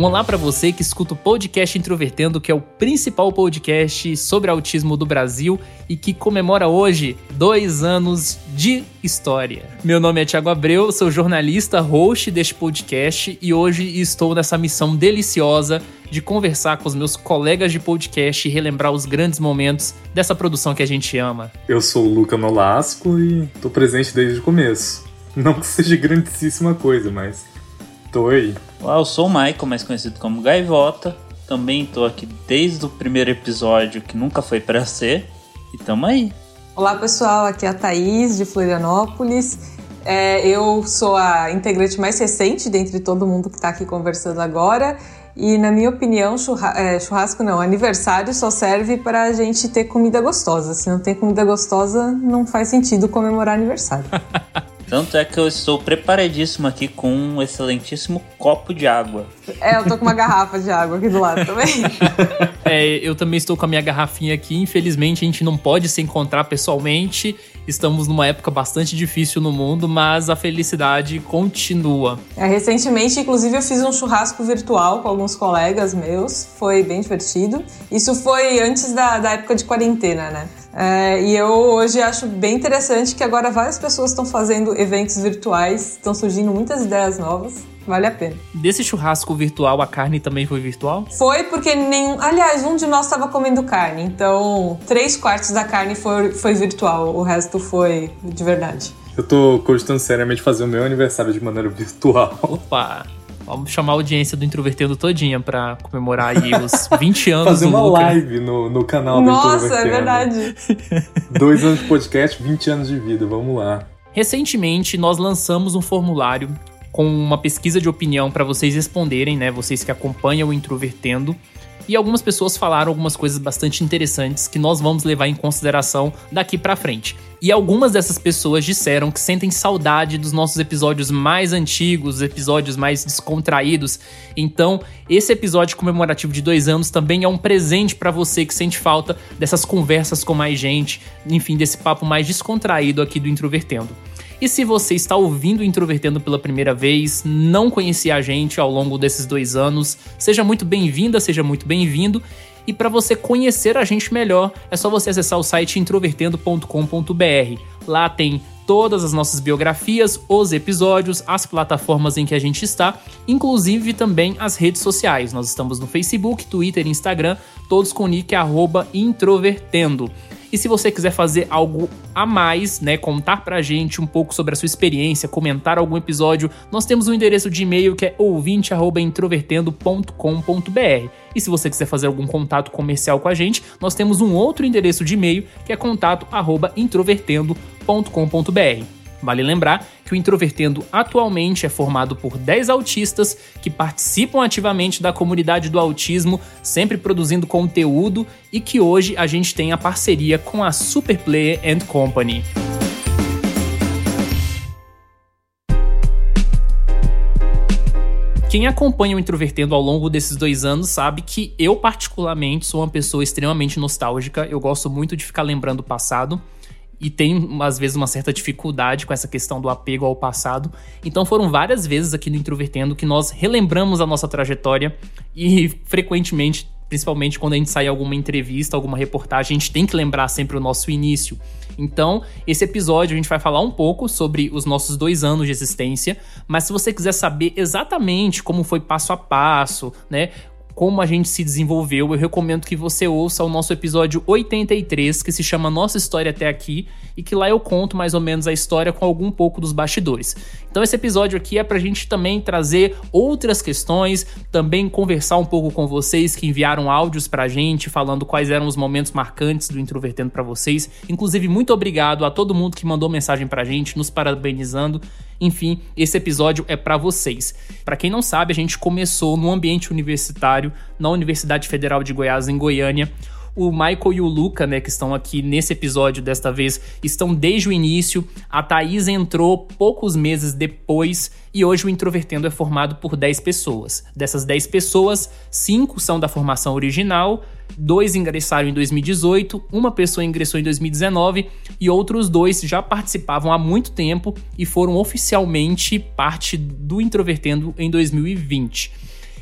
Um olá para você que escuta o podcast Introvertendo, que é o principal podcast sobre autismo do Brasil e que comemora hoje dois anos de história. Meu nome é Thiago Abreu, sou jornalista, host deste podcast e hoje estou nessa missão deliciosa de conversar com os meus colegas de podcast e relembrar os grandes momentos dessa produção que a gente ama. Eu sou o Luca Nolasco e tô presente desde o começo. Não que seja grandíssima coisa, mas tô aí. Olá, eu sou o Michael, mais conhecido como Gaivota. Também tô aqui desde o primeiro episódio que nunca foi para ser. E tamo aí. Olá pessoal, aqui é a Thaís de Florianópolis. É, eu sou a integrante mais recente dentre todo mundo que está aqui conversando agora. E na minha opinião, churra é, churrasco não, aniversário só serve para a gente ter comida gostosa. Se não tem comida gostosa, não faz sentido comemorar aniversário. Tanto é que eu estou preparadíssimo aqui com um excelentíssimo copo de água. É, eu tô com uma garrafa de água aqui do lado também. é, eu também estou com a minha garrafinha aqui. Infelizmente, a gente não pode se encontrar pessoalmente. Estamos numa época bastante difícil no mundo, mas a felicidade continua. É, recentemente, inclusive, eu fiz um churrasco virtual com alguns colegas meus. Foi bem divertido. Isso foi antes da, da época de quarentena, né? É, e eu hoje acho bem interessante que agora várias pessoas estão fazendo eventos virtuais, estão surgindo muitas ideias novas. Vale a pena. Desse churrasco virtual, a carne também foi virtual? Foi porque nenhum. Aliás, um de nós estava comendo carne, então três quartos da carne foi, foi virtual, o resto foi de verdade. Eu tô cogitando seriamente fazer o meu aniversário de maneira virtual. Opa! Vamos chamar a audiência do Introvertendo todinha pra comemorar aí os 20 anos Fazer uma Luca. live no, no canal Nossa, do Introvertendo. é verdade. Dois anos de podcast, 20 anos de vida, vamos lá. Recentemente, nós lançamos um formulário com uma pesquisa de opinião para vocês responderem, né? Vocês que acompanham o Introvertendo. E algumas pessoas falaram algumas coisas bastante interessantes que nós vamos levar em consideração daqui para frente. E algumas dessas pessoas disseram que sentem saudade dos nossos episódios mais antigos, os episódios mais descontraídos. Então, esse episódio comemorativo de dois anos também é um presente para você que sente falta dessas conversas com mais gente, enfim, desse papo mais descontraído aqui do Introvertendo. E se você está ouvindo Introvertendo pela primeira vez, não conhecia a gente ao longo desses dois anos, seja muito bem-vinda, seja muito bem-vindo. E para você conhecer a gente melhor, é só você acessar o site introvertendo.com.br. Lá tem todas as nossas biografias, os episódios, as plataformas em que a gente está, inclusive também as redes sociais. Nós estamos no Facebook, Twitter e Instagram, todos com o nick introvertendo. E se você quiser fazer algo a mais, né, contar pra gente um pouco sobre a sua experiência, comentar algum episódio, nós temos um endereço de e-mail que é ouvinte@introvertendo.com.br. E se você quiser fazer algum contato comercial com a gente, nós temos um outro endereço de e-mail que é contato@introvertendo.com.br. Vale lembrar que o Introvertendo atualmente é formado por 10 autistas que participam ativamente da comunidade do autismo, sempre produzindo conteúdo e que hoje a gente tem a parceria com a Superplayer and Company. Quem acompanha o Introvertendo ao longo desses dois anos sabe que eu, particularmente, sou uma pessoa extremamente nostálgica. Eu gosto muito de ficar lembrando o passado e tem às vezes uma certa dificuldade com essa questão do apego ao passado. Então foram várias vezes aqui no Introvertendo que nós relembramos a nossa trajetória e frequentemente, principalmente quando a gente sai alguma entrevista, alguma reportagem, a gente tem que lembrar sempre o nosso início. Então, esse episódio a gente vai falar um pouco sobre os nossos dois anos de existência, mas se você quiser saber exatamente como foi passo a passo, né, como a gente se desenvolveu, eu recomendo que você ouça o nosso episódio 83, que se chama Nossa História Até Aqui, e que lá eu conto mais ou menos a história com algum pouco dos bastidores. Então esse episódio aqui é pra gente também trazer outras questões, também conversar um pouco com vocês que enviaram áudios pra gente, falando quais eram os momentos marcantes do Introvertendo para vocês. Inclusive, muito obrigado a todo mundo que mandou mensagem pra gente, nos parabenizando. Enfim, esse episódio é para vocês. Para quem não sabe, a gente começou no ambiente universitário, na Universidade Federal de Goiás, em Goiânia. O Michael e o Luca, né, que estão aqui nesse episódio desta vez, estão desde o início. A Thaís entrou poucos meses depois e hoje o Introvertendo é formado por 10 pessoas. Dessas 10 pessoas, 5 são da formação original, dois ingressaram em 2018, uma pessoa ingressou em 2019 e outros dois já participavam há muito tempo e foram oficialmente parte do Introvertendo em 2020.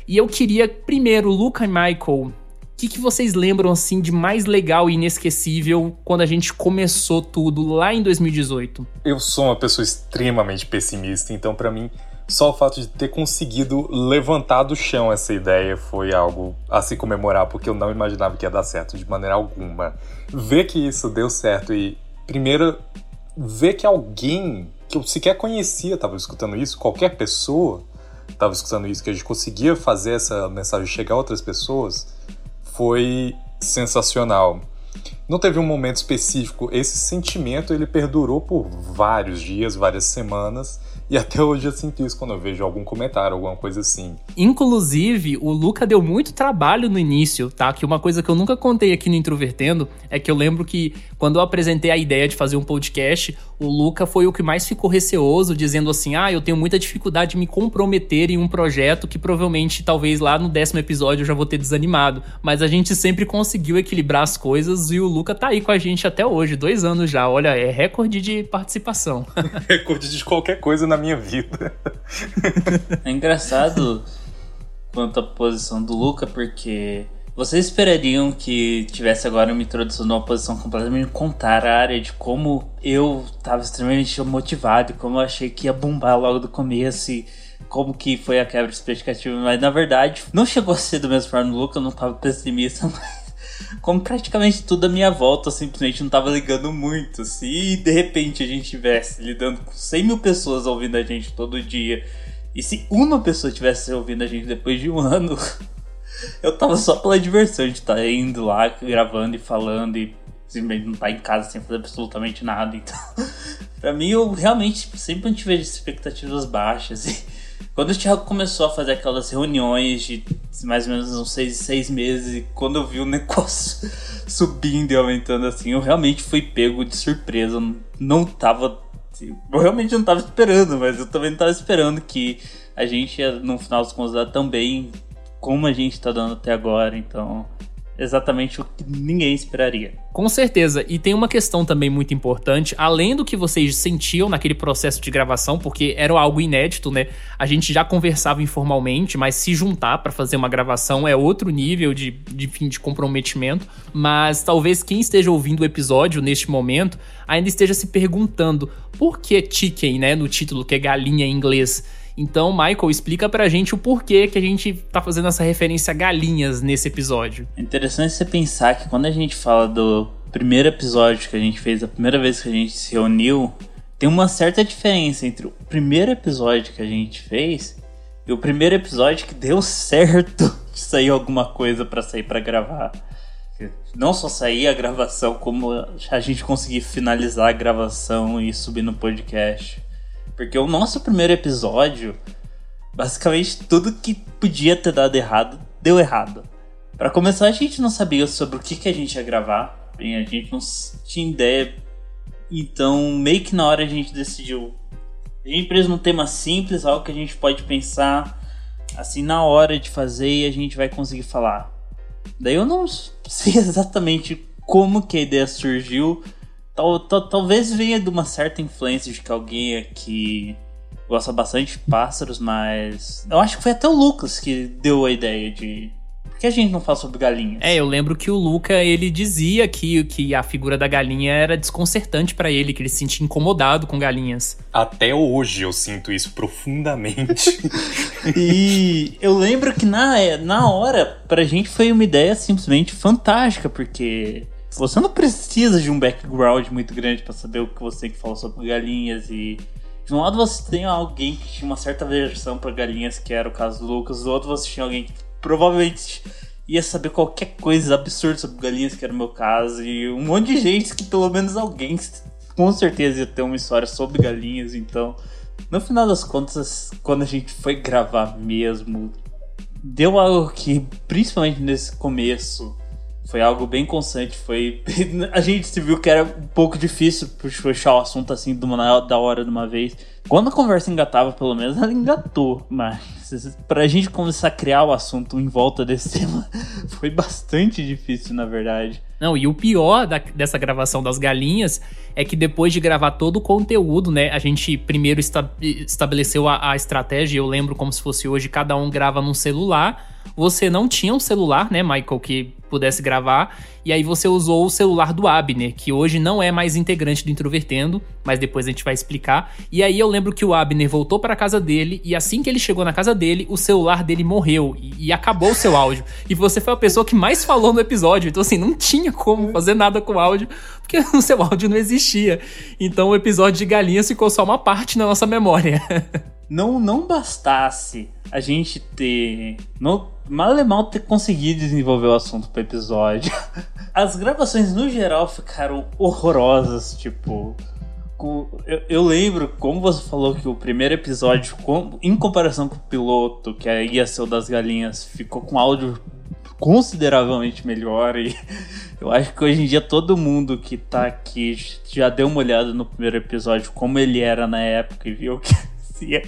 E eu queria primeiro, Luca e Michael, que, que vocês lembram assim de mais legal e inesquecível quando a gente começou tudo lá em 2018? Eu sou uma pessoa extremamente pessimista, então para mim só o fato de ter conseguido levantar do chão essa ideia foi algo a se comemorar, porque eu não imaginava que ia dar certo de maneira alguma. Ver que isso deu certo e, primeiro, ver que alguém que eu sequer conhecia estava escutando isso, qualquer pessoa estava escutando isso, que a gente conseguia fazer essa mensagem chegar a outras pessoas, foi sensacional. Não teve um momento específico, esse sentimento ele perdurou por vários dias, várias semanas, e até hoje eu sinto isso quando eu vejo algum comentário, alguma coisa assim. Inclusive, o Luca deu muito trabalho no início, tá? Que uma coisa que eu nunca contei aqui no Introvertendo é que eu lembro que quando eu apresentei a ideia de fazer um podcast, o Luca foi o que mais ficou receoso, dizendo assim: ah, eu tenho muita dificuldade de me comprometer em um projeto que provavelmente, talvez lá no décimo episódio eu já vou ter desanimado. Mas a gente sempre conseguiu equilibrar as coisas e o Luca tá aí com a gente até hoje, dois anos já. Olha, é recorde de participação. recorde de qualquer coisa na minha vida. é engraçado quanto à posição do Luca, porque vocês esperariam que tivesse agora uma introdução numa posição completamente contrária de como eu estava extremamente motivado como eu achei que ia bombar logo do começo e como que foi a quebra de expectativa, mas na verdade não chegou a ser do mesmo forma Luca, eu não estava pessimista, mas como praticamente tudo à minha volta simplesmente não tava ligando muito. Se de repente a gente estivesse lidando com 100 mil pessoas ouvindo a gente todo dia, e se uma pessoa tivesse ouvindo a gente depois de um ano, eu tava só pela diversão de estar tá indo lá, gravando e falando e simplesmente não estar tá em casa sem fazer absolutamente nada. Então, pra mim, eu realmente sempre tive expectativas baixas. E quando o Thiago começou a fazer aquelas reuniões de mais ou menos uns seis, seis meses, e quando eu vi o negócio subindo e aumentando assim, eu realmente fui pego de surpresa. Eu não tava. Eu realmente não tava esperando, mas eu também não tava esperando que a gente ia, no final dos contos, dar tão bem como a gente tá dando até agora. Então, exatamente o que ninguém esperaria. Com certeza. E tem uma questão também muito importante, além do que vocês sentiam naquele processo de gravação, porque era algo inédito, né? A gente já conversava informalmente, mas se juntar para fazer uma gravação é outro nível de, de fim de comprometimento. Mas talvez quem esteja ouvindo o episódio neste momento ainda esteja se perguntando por que chicken, né, no título, que é galinha em inglês. Então, Michael, explica pra gente o porquê que a gente tá fazendo essa referência a galinhas nesse episódio. É interessante você pensar que quando a gente fala do primeiro episódio que a gente fez, a primeira vez que a gente se reuniu, tem uma certa diferença entre o primeiro episódio que a gente fez e o primeiro episódio que deu certo de sair alguma coisa para sair para gravar. Não só sair a gravação, como a gente conseguir finalizar a gravação e subir no podcast. Porque o nosso primeiro episódio, basicamente tudo que podia ter dado errado, deu errado. Para começar, a gente não sabia sobre o que, que a gente ia gravar, bem, a gente não tinha ideia. Então, meio que na hora a gente decidiu. A gente preso num tema simples, algo que a gente pode pensar assim na hora de fazer e a gente vai conseguir falar. Daí eu não sei exatamente como que a ideia surgiu, Tal, tal, talvez venha de uma certa influência de que alguém aqui gosta bastante de pássaros, mas eu acho que foi até o Lucas que deu a ideia de por que a gente não fala sobre galinhas? É, eu lembro que o Luca, ele dizia que, que a figura da galinha era desconcertante para ele, que ele se sentia incomodado com galinhas. Até hoje eu sinto isso profundamente. e eu lembro que na, na hora, pra gente foi uma ideia simplesmente fantástica, porque você não precisa de um background muito grande para saber o que você que falar sobre galinhas e de um lado você tem alguém que tinha uma certa versão para galinhas, que era o caso do Lucas, do outro você tinha alguém que provavelmente ia saber qualquer coisa absurda sobre galinhas, que era o meu caso, e um monte de gente que pelo menos alguém com certeza ia ter uma história sobre galinhas, então. No final das contas, quando a gente foi gravar mesmo, deu algo que, principalmente nesse começo, foi algo bem constante. Foi. A gente se viu que era um pouco difícil puxar o assunto assim de uma, da hora de uma vez. Quando a conversa engatava, pelo menos, ela engatou. Mas pra gente começar a criar o assunto em volta desse tema, foi bastante difícil, na verdade. Não, e o pior da, dessa gravação das galinhas é que depois de gravar todo o conteúdo, né? A gente primeiro esta, estabeleceu a, a estratégia, eu lembro como se fosse hoje, cada um grava num celular. Você não tinha um celular, né, Michael, que pudesse gravar. E aí você usou o celular do Abner, que hoje não é mais integrante do Introvertendo, mas depois a gente vai explicar. E aí eu lembro que o Abner voltou para casa dele e assim que ele chegou na casa dele, o celular dele morreu e, e acabou o seu áudio. E você foi a pessoa que mais falou no episódio, então assim, não tinha como fazer nada com o áudio, porque o seu áudio não existia. Então o episódio de galinhas ficou só uma parte na nossa memória. não não bastasse a gente ter não mal e mal ter conseguido desenvolver o assunto pro episódio. As gravações no geral ficaram horrorosas, tipo. Eu, eu, lembro como você falou que o primeiro episódio, em comparação com o piloto, que ia ser o das galinhas, ficou com áudio consideravelmente melhor. E eu acho que hoje em dia todo mundo que tá aqui já deu uma olhada no primeiro episódio, como ele era na época, e viu que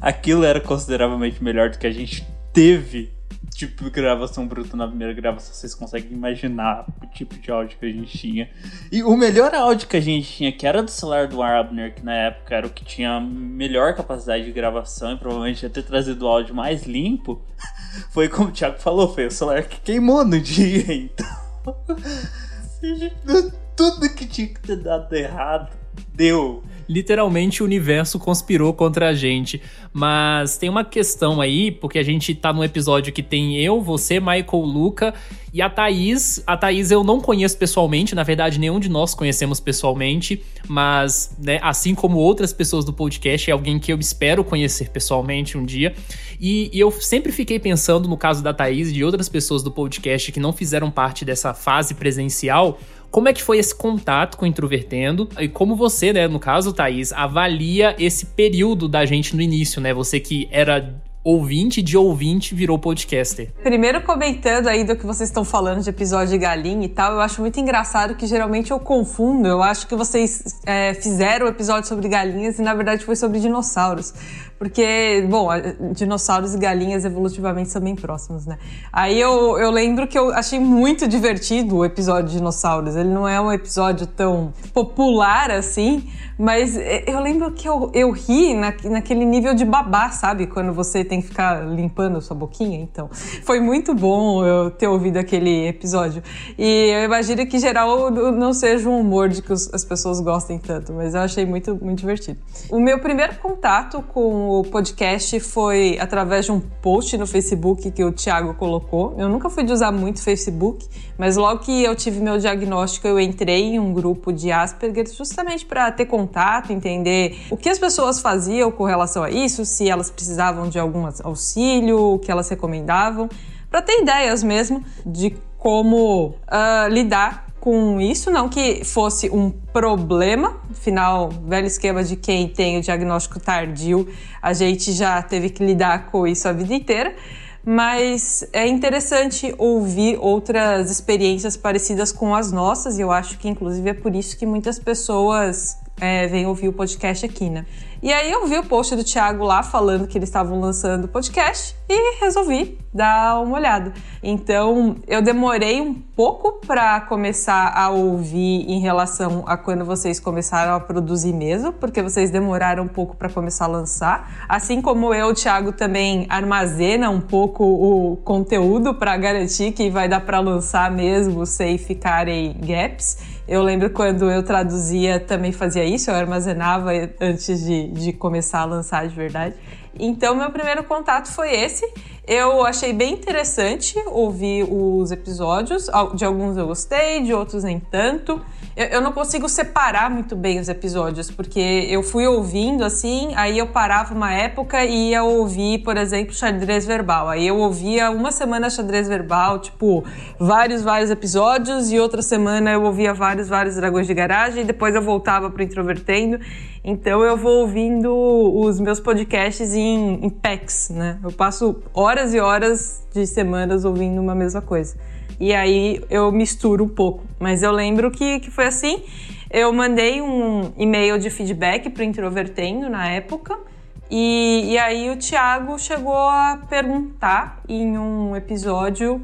aquilo era consideravelmente melhor do que a gente teve tipo de gravação bruta na primeira gravação, vocês conseguem imaginar o tipo de áudio que a gente tinha. E o melhor áudio que a gente tinha, que era do celular do Abner, que na época era o que tinha melhor capacidade de gravação e provavelmente ia ter trazido o áudio mais limpo, foi como o Thiago falou, foi o celular que queimou no dia, então. Tudo que tinha que ter dado errado, deu literalmente o universo conspirou contra a gente. Mas tem uma questão aí, porque a gente tá num episódio que tem eu, você, Michael, Luca e a Thaís. A Thaís eu não conheço pessoalmente, na verdade, nenhum de nós conhecemos pessoalmente, mas, né, assim como outras pessoas do podcast, é alguém que eu espero conhecer pessoalmente um dia. E, e eu sempre fiquei pensando no caso da Thaís e de outras pessoas do podcast que não fizeram parte dessa fase presencial como é que foi esse contato com o Introvertendo? E como você, né, no caso, Thaís, avalia esse período da gente no início, né? Você que era ouvinte de ouvinte virou podcaster. Primeiro comentando aí do que vocês estão falando de episódio de galinha e tal, eu acho muito engraçado que geralmente eu confundo. Eu acho que vocês é, fizeram o episódio sobre galinhas e na verdade foi sobre dinossauros. Porque, bom, dinossauros e galinhas evolutivamente são bem próximos, né? Aí eu, eu lembro que eu achei muito divertido o episódio de dinossauros. Ele não é um episódio tão popular assim, mas eu lembro que eu, eu ri na, naquele nível de babá, sabe? Quando você tem que ficar limpando sua boquinha. Então, foi muito bom eu ter ouvido aquele episódio. E eu imagino que, em geral, não seja um humor de que as pessoas gostem tanto, mas eu achei muito, muito divertido. O meu primeiro contato com o podcast foi através de um post no Facebook que o Thiago colocou. Eu nunca fui de usar muito Facebook, mas logo que eu tive meu diagnóstico, eu entrei em um grupo de Asperger justamente para ter contato, entender o que as pessoas faziam com relação a isso, se elas precisavam de algum auxílio, o que elas recomendavam, para ter ideias mesmo de como uh, lidar com isso, não que fosse um problema, afinal, velho esquema de quem tem o diagnóstico tardio, a gente já teve que lidar com isso a vida inteira, mas é interessante ouvir outras experiências parecidas com as nossas, e eu acho que inclusive é por isso que muitas pessoas é, vêm ouvir o podcast aqui, né? E aí eu vi o post do Thiago lá falando que eles estavam lançando o podcast e resolvi dar uma olhada. Então eu demorei um pouco para começar a ouvir em relação a quando vocês começaram a produzir mesmo, porque vocês demoraram um pouco para começar a lançar. Assim como eu, o Thiago também armazena um pouco o conteúdo para garantir que vai dar para lançar mesmo sem ficarem gaps. Eu lembro quando eu traduzia também fazia isso, eu armazenava antes de, de começar a lançar de verdade. Então, meu primeiro contato foi esse. Eu achei bem interessante ouvir os episódios. De alguns eu gostei, de outros nem tanto. Eu, eu, não consigo separar muito bem os episódios, porque eu fui ouvindo assim, aí eu parava uma época e ia ouvir, por exemplo, xadrez verbal. Aí eu ouvia uma semana xadrez verbal, tipo, vários, vários episódios, e outra semana eu ouvia vários, vários dragões de garagem, e depois eu voltava pro Introvertendo. Então eu vou ouvindo os meus podcasts em, em packs, né? Eu passo horas e horas de semanas ouvindo uma mesma coisa. E aí eu misturo um pouco. Mas eu lembro que, que foi assim. Eu mandei um e-mail de feedback para o Introvertendo na época. E, e aí o Thiago chegou a perguntar em um episódio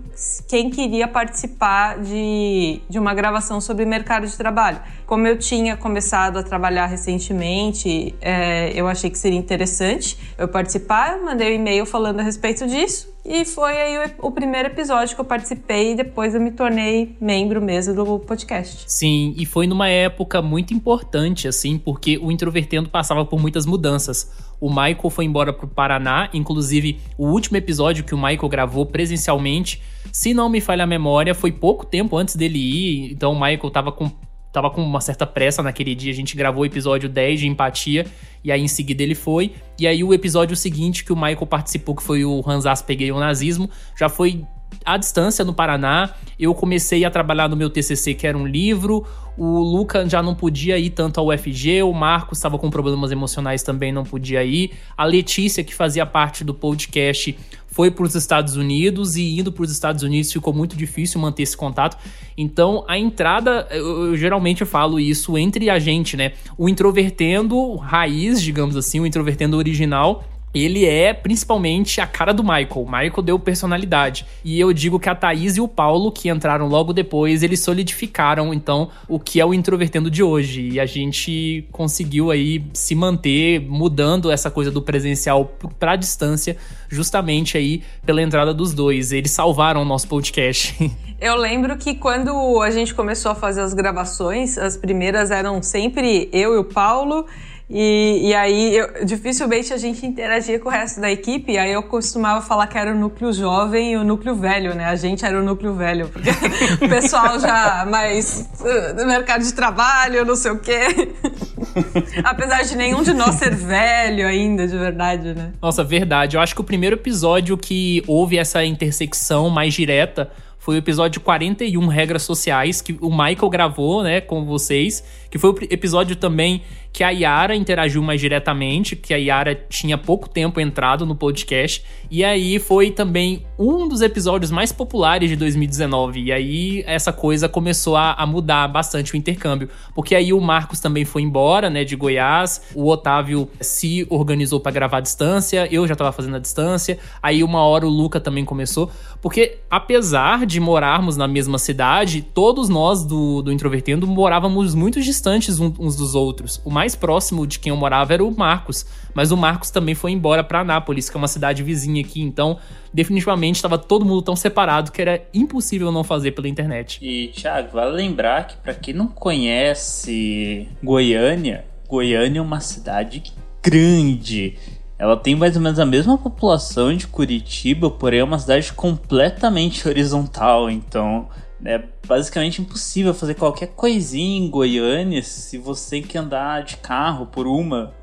quem queria participar de, de uma gravação sobre mercado de trabalho. Como eu tinha começado a trabalhar recentemente, é, eu achei que seria interessante eu participar, mandei um e-mail falando a respeito disso. E foi aí o, o, primeiro episódio que eu participei e depois eu me tornei membro mesmo do podcast. Sim, e foi numa época muito importante, assim, porque o Introvertendo passava por muitas mudanças. O Michael foi embora pro Paraná, inclusive o último episódio que o Michael gravou presencialmente, se não me falha a memória, foi pouco tempo antes dele ir, então o Michael tava com tava com uma certa pressa naquele dia, a gente gravou o episódio 10 de empatia, e aí em seguida ele foi. E aí o episódio seguinte que o Michael participou, que foi o Hansas Peguei o Nazismo, já foi à distância no Paraná. Eu comecei a trabalhar no meu TCC, que era um livro. O Luca já não podia ir tanto ao UFG, o Marcos estava com problemas emocionais também, não podia ir. A Letícia, que fazia parte do podcast, foi para os Estados Unidos e indo para os Estados Unidos ficou muito difícil manter esse contato. Então, a entrada, eu, eu, geralmente falo isso entre a gente, né? O introvertendo raiz, digamos assim, o introvertendo original ele é principalmente a cara do Michael. O Michael deu personalidade. E eu digo que a Thaís e o Paulo, que entraram logo depois, eles solidificaram, então, o que é o Introvertendo de hoje. E a gente conseguiu aí se manter mudando essa coisa do presencial pra distância, justamente aí pela entrada dos dois. Eles salvaram o nosso podcast. Eu lembro que quando a gente começou a fazer as gravações, as primeiras eram sempre eu e o Paulo. E, e aí, eu, dificilmente a gente interagia com o resto da equipe. Aí eu costumava falar que era o núcleo jovem e o núcleo velho, né? A gente era o núcleo velho, porque o pessoal já mais uh, do mercado de trabalho, não sei o quê. Apesar de nenhum de nós ser velho ainda, de verdade, né? Nossa, verdade. Eu acho que o primeiro episódio que houve essa intersecção mais direta foi o episódio 41, Regras Sociais, que o Michael gravou, né, com vocês, que foi o episódio também que a Yara interagiu mais diretamente, que a Yara tinha pouco tempo entrado no podcast, e aí foi também um dos episódios mais populares de 2019, e aí essa coisa começou a, a mudar bastante o intercâmbio, porque aí o Marcos também foi embora, né, de Goiás, o Otávio se organizou para gravar à distância, eu já tava fazendo a distância, aí uma hora o Luca também começou, porque apesar de morarmos na mesma cidade, todos nós do, do Introvertendo morávamos muito distantes uns dos outros. O mais próximo de quem eu morava era o Marcos, mas o Marcos também foi embora para Anápolis, que é uma cidade vizinha aqui, então definitivamente estava todo mundo tão separado que era impossível não fazer pela internet. E Thiago, vale lembrar que para quem não conhece Goiânia, Goiânia é uma cidade grande. Ela tem mais ou menos a mesma população de Curitiba, porém é uma cidade completamente horizontal, então é basicamente impossível fazer qualquer coisinha em Goiânia se você tem que andar de carro por uma,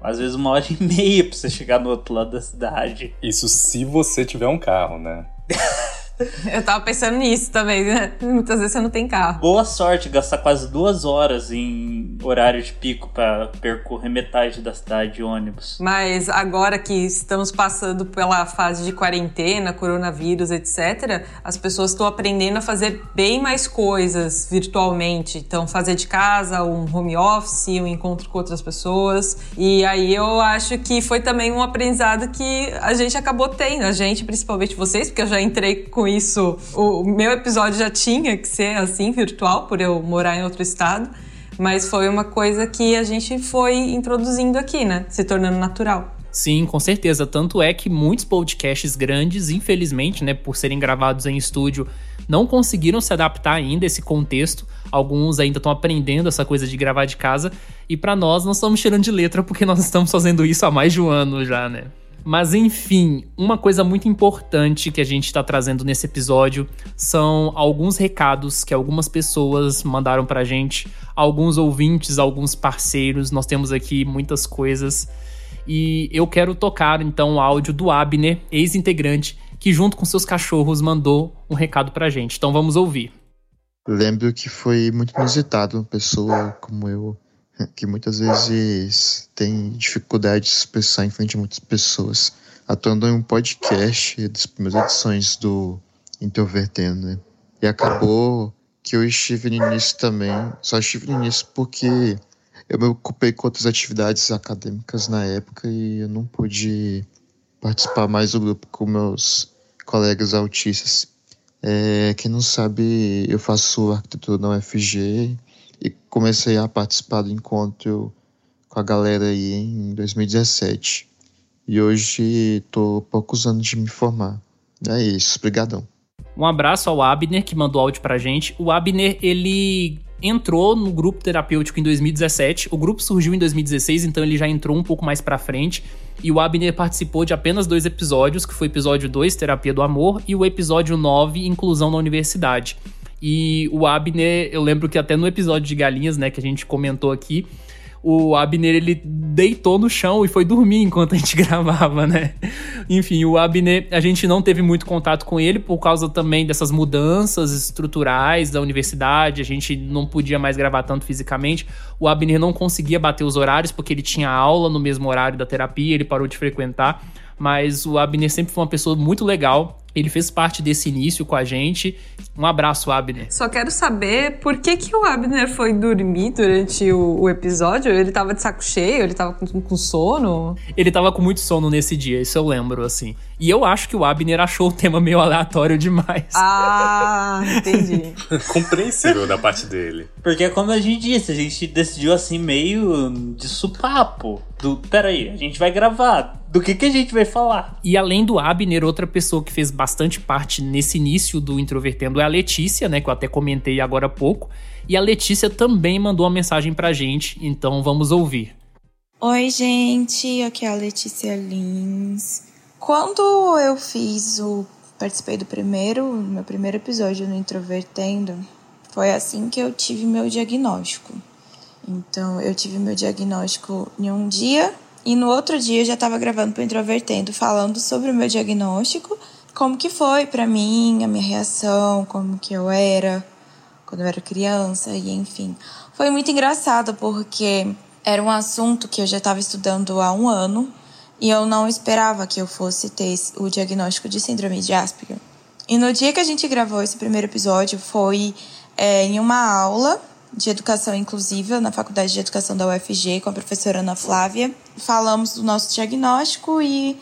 às vezes uma hora e meia pra você chegar no outro lado da cidade. Isso se você tiver um carro, né? Eu tava pensando nisso também, né? Muitas vezes você não tem carro. Boa sorte gastar quase duas horas em horário de pico para percorrer metade da cidade de ônibus. Mas agora que estamos passando pela fase de quarentena, coronavírus, etc., as pessoas estão aprendendo a fazer bem mais coisas virtualmente. Então, fazer de casa, um home office, um encontro com outras pessoas. E aí eu acho que foi também um aprendizado que a gente acabou tendo. A gente, principalmente vocês, porque eu já entrei com isso. O meu episódio já tinha que ser assim, virtual, por eu morar em outro estado. Mas foi uma coisa que a gente foi introduzindo aqui, né? Se tornando natural. Sim, com certeza. Tanto é que muitos podcasts grandes, infelizmente, né, por serem gravados em estúdio, não conseguiram se adaptar ainda a esse contexto. Alguns ainda estão aprendendo essa coisa de gravar de casa. E para nós, nós estamos tirando de letra porque nós estamos fazendo isso há mais de um ano já, né? Mas enfim, uma coisa muito importante que a gente está trazendo nesse episódio são alguns recados que algumas pessoas mandaram pra gente, alguns ouvintes, alguns parceiros. Nós temos aqui muitas coisas. E eu quero tocar então o áudio do Abner, ex-integrante, que junto com seus cachorros mandou um recado pra gente. Então vamos ouvir. Lembro que foi muito inusitado uma pessoa como eu que muitas vezes tem dificuldade de se expressar em frente a muitas pessoas, atuando em um podcast das primeiras edições do Introvertendo, né? E acabou que eu estive no início também, só estive no início porque eu me ocupei com outras atividades acadêmicas na época e eu não pude participar mais do grupo com meus colegas autistas. É, quem não sabe, eu faço arquitetura na UFG e comecei a participar do encontro com a galera aí em 2017. E hoje tô poucos anos de me formar. É isso, brigadão. Um abraço ao Abner que mandou áudio pra gente. O Abner, ele entrou no grupo terapêutico em 2017. O grupo surgiu em 2016, então ele já entrou um pouco mais para frente. E o Abner participou de apenas dois episódios, que foi o episódio 2, Terapia do Amor, e o episódio 9, Inclusão na Universidade. E o Abner, eu lembro que até no episódio de Galinhas, né, que a gente comentou aqui, o Abner ele deitou no chão e foi dormir enquanto a gente gravava, né? Enfim, o Abner, a gente não teve muito contato com ele por causa também dessas mudanças estruturais da universidade, a gente não podia mais gravar tanto fisicamente. O Abner não conseguia bater os horários porque ele tinha aula no mesmo horário da terapia, ele parou de frequentar mas o Abner sempre foi uma pessoa muito legal. Ele fez parte desse início com a gente. Um abraço, Abner. Só quero saber por que, que o Abner foi dormir durante o, o episódio? Ele tava de saco cheio? Ele tava com, com, sono? Ele tava com muito sono nesse dia, isso eu lembro, assim. E eu acho que o Abner achou o tema meio aleatório demais. Ah, entendi. Compreensível da parte dele. Porque, como a gente disse, a gente decidiu assim, meio de supapo. Do, peraí, a gente vai gravar do que, que a gente vai falar. E além do Abner, outra pessoa que fez bastante parte nesse início do Introvertendo é a Letícia, né? Que eu até comentei agora há pouco. E a Letícia também mandou uma mensagem pra gente, então vamos ouvir. Oi, gente, aqui é a Letícia Lins. Quando eu fiz o. participei do primeiro, meu primeiro episódio no Introvertendo, foi assim que eu tive meu diagnóstico. Então, eu tive meu diagnóstico em um dia e no outro dia eu já estava gravando para Introvertendo, falando sobre o meu diagnóstico, como que foi para mim, a minha reação, como que eu era quando eu era criança e enfim. Foi muito engraçado porque era um assunto que eu já estava estudando há um ano e eu não esperava que eu fosse ter o diagnóstico de síndrome de Asperger. E no dia que a gente gravou esse primeiro episódio foi é, em uma aula de Educação Inclusiva na Faculdade de Educação da UFG com a professora Ana Flávia. Falamos do nosso diagnóstico e,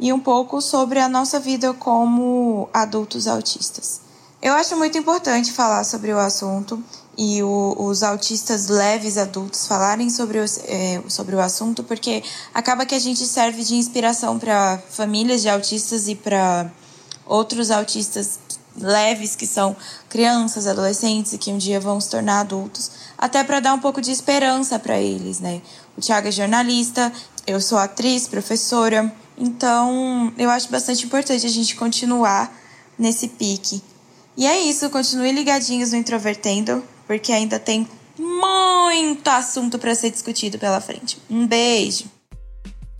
e um pouco sobre a nossa vida como adultos autistas. Eu acho muito importante falar sobre o assunto e o, os autistas leves adultos falarem sobre o, é, sobre o assunto, porque acaba que a gente serve de inspiração para famílias de autistas e para outros autistas leves que são crianças, adolescentes e que um dia vão se tornar adultos, até para dar um pouco de esperança para eles, né? O Thiago é jornalista, eu sou atriz, professora, então eu acho bastante importante a gente continuar nesse pique. E é isso, continue ligadinhos no Introvertendo, porque ainda tem muito assunto para ser discutido pela frente. Um beijo!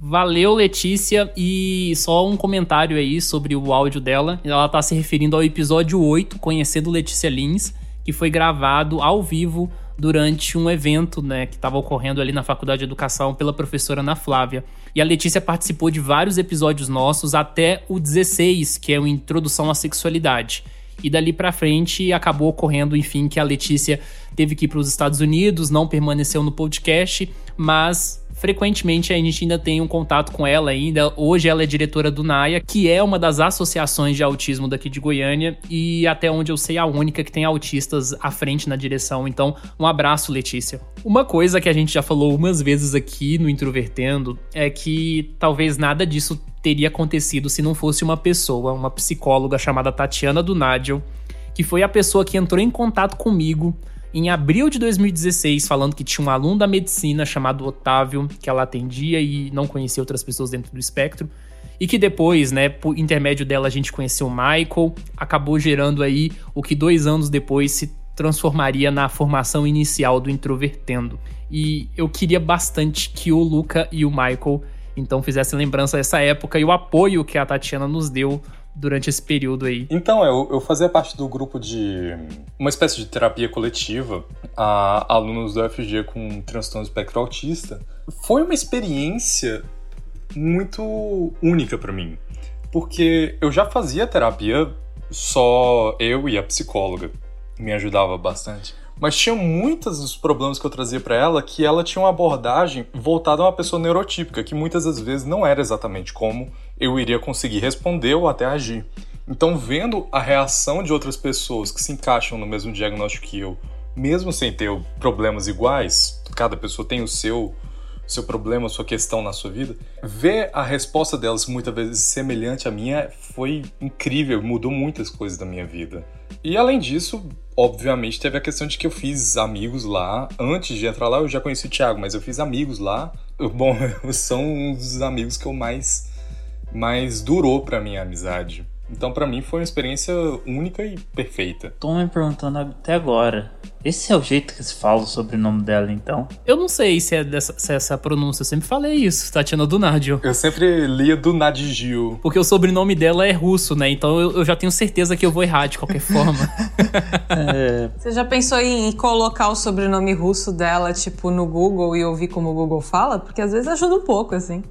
Valeu, Letícia. E só um comentário aí sobre o áudio dela. Ela tá se referindo ao episódio 8, Conhecendo Letícia Lins, que foi gravado ao vivo durante um evento, né, que estava ocorrendo ali na Faculdade de Educação pela professora Ana Flávia. E a Letícia participou de vários episódios nossos até o 16, que é o Introdução à Sexualidade. E dali para frente acabou ocorrendo, enfim, que a Letícia teve que ir para os Estados Unidos, não permaneceu no podcast, mas frequentemente a gente ainda tem um contato com ela ainda. Hoje ela é diretora do NAIA, que é uma das associações de autismo daqui de Goiânia e até onde eu sei a única que tem autistas à frente na direção. Então, um abraço, Letícia. Uma coisa que a gente já falou umas vezes aqui no Introvertendo é que talvez nada disso teria acontecido se não fosse uma pessoa, uma psicóloga chamada Tatiana do Nádio, que foi a pessoa que entrou em contato comigo em abril de 2016 falando que tinha um aluno da medicina chamado Otávio que ela atendia e não conhecia outras pessoas dentro do espectro. E que depois, né, por intermédio dela, a gente conheceu o Michael, acabou gerando aí o que dois anos depois se transformaria na formação inicial do Introvertendo. E eu queria bastante que o Luca e o Michael então fizessem lembrança dessa época e o apoio que a Tatiana nos deu durante esse período aí. Então, eu, eu fazia parte do grupo de uma espécie de terapia coletiva a alunos do FG com transtorno espectro autista. Foi uma experiência muito única para mim, porque eu já fazia terapia só eu e a psicóloga me ajudava bastante. Mas tinha muitos dos problemas que eu trazia para ela que ela tinha uma abordagem voltada a uma pessoa neurotípica, que muitas das vezes não era exatamente como eu iria conseguir responder ou até agir. Então, vendo a reação de outras pessoas que se encaixam no mesmo diagnóstico que eu, mesmo sem ter problemas iguais, cada pessoa tem o seu seu problema, sua questão na sua vida, ver a resposta delas muitas vezes semelhante à minha foi incrível, mudou muitas coisas da minha vida. E além disso, obviamente teve a questão de que eu fiz amigos lá. Antes de entrar lá, eu já conheci o Thiago, mas eu fiz amigos lá. Bom, são dos amigos que eu mais mais durou para minha amizade. Então, para mim, foi uma experiência única e perfeita. Tô me perguntando até agora. Esse é o jeito que se fala sobre o nome dela, então? Eu não sei se é, dessa, se é essa pronúncia. Eu sempre falei isso, Tatiana Dunadio. Eu sempre lia Dunadgil. Porque o sobrenome dela é russo, né? Então eu, eu já tenho certeza que eu vou errar de qualquer forma. é... Você já pensou em colocar o sobrenome russo dela, tipo, no Google e ouvir como o Google fala? Porque às vezes ajuda um pouco, assim.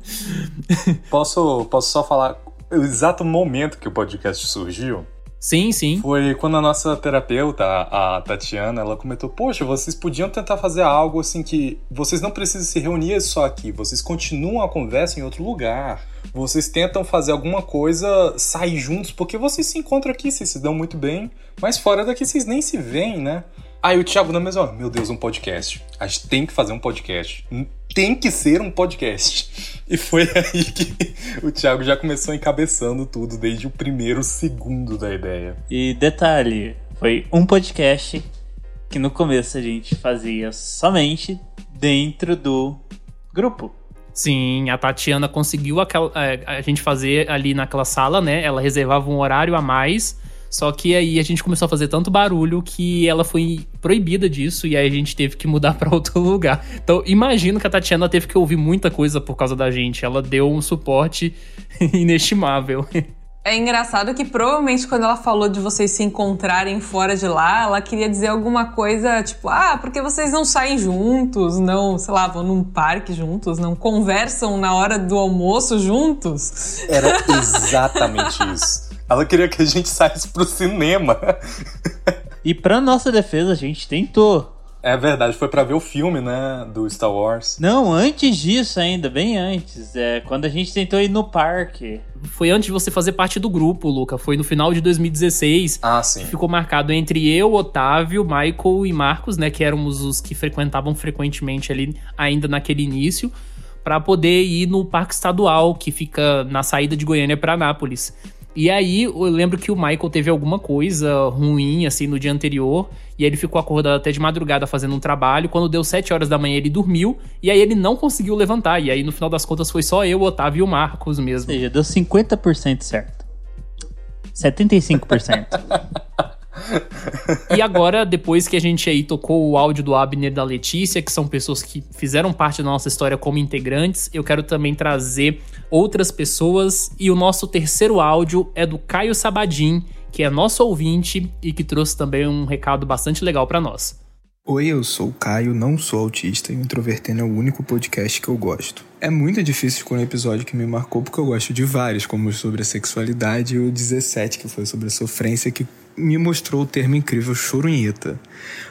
posso, posso só falar o exato momento que o podcast surgiu. Sim, sim. Foi quando a nossa terapeuta, a Tatiana, ela comentou: Poxa, vocês podiam tentar fazer algo assim que vocês não precisam se reunir só aqui, vocês continuam a conversa em outro lugar. Vocês tentam fazer alguma coisa, sair juntos, porque vocês se encontram aqui, vocês se dão muito bem, mas fora daqui vocês nem se veem, né? Aí o Thiago na mesma meu Deus, um podcast. A gente tem que fazer um podcast. Tem que ser um podcast. E foi aí que o Thiago já começou encabeçando tudo desde o primeiro segundo da ideia. E detalhe, foi um podcast que no começo a gente fazia somente dentro do grupo. Sim, a Tatiana conseguiu aquela, é, a gente fazer ali naquela sala, né? Ela reservava um horário a mais só que aí a gente começou a fazer tanto barulho que ela foi proibida disso e aí a gente teve que mudar para outro lugar. Então, imagino que a Tatiana teve que ouvir muita coisa por causa da gente. Ela deu um suporte inestimável. É engraçado que provavelmente quando ela falou de vocês se encontrarem fora de lá, ela queria dizer alguma coisa tipo, ah, porque vocês não saem juntos, não, sei lá, vão num parque juntos, não conversam na hora do almoço juntos. Era exatamente isso. Ela queria que a gente saísse pro cinema. e pra nossa defesa, a gente tentou. É verdade, foi para ver o filme, né, do Star Wars. Não, antes disso ainda, bem antes. É quando a gente tentou ir no parque. Foi antes de você fazer parte do grupo, Luca. Foi no final de 2016. Ah, sim. Ficou marcado entre eu, Otávio, Michael e Marcos, né, que éramos os que frequentavam frequentemente ali ainda naquele início, para poder ir no Parque Estadual, que fica na saída de Goiânia para Anápolis. E aí eu lembro que o Michael teve alguma coisa ruim, assim, no dia anterior. E aí ele ficou acordado até de madrugada fazendo um trabalho. Quando deu 7 horas da manhã, ele dormiu. E aí ele não conseguiu levantar. E aí, no final das contas, foi só eu, o Otávio e o Marcos mesmo. Ou seja, deu 50% certo. 75%. e agora, depois que a gente aí tocou o áudio do Abner da Letícia, que são pessoas que fizeram parte da nossa história como integrantes, eu quero também trazer outras pessoas. E o nosso terceiro áudio é do Caio Sabadin, que é nosso ouvinte e que trouxe também um recado bastante legal para nós. Oi, eu sou o Caio, não sou autista e o Introvertendo é o único podcast que eu gosto. É muito difícil escolher um episódio que me marcou porque eu gosto de vários, como sobre a sexualidade e o 17, que foi sobre a sofrência, que me mostrou o termo incrível choronheta.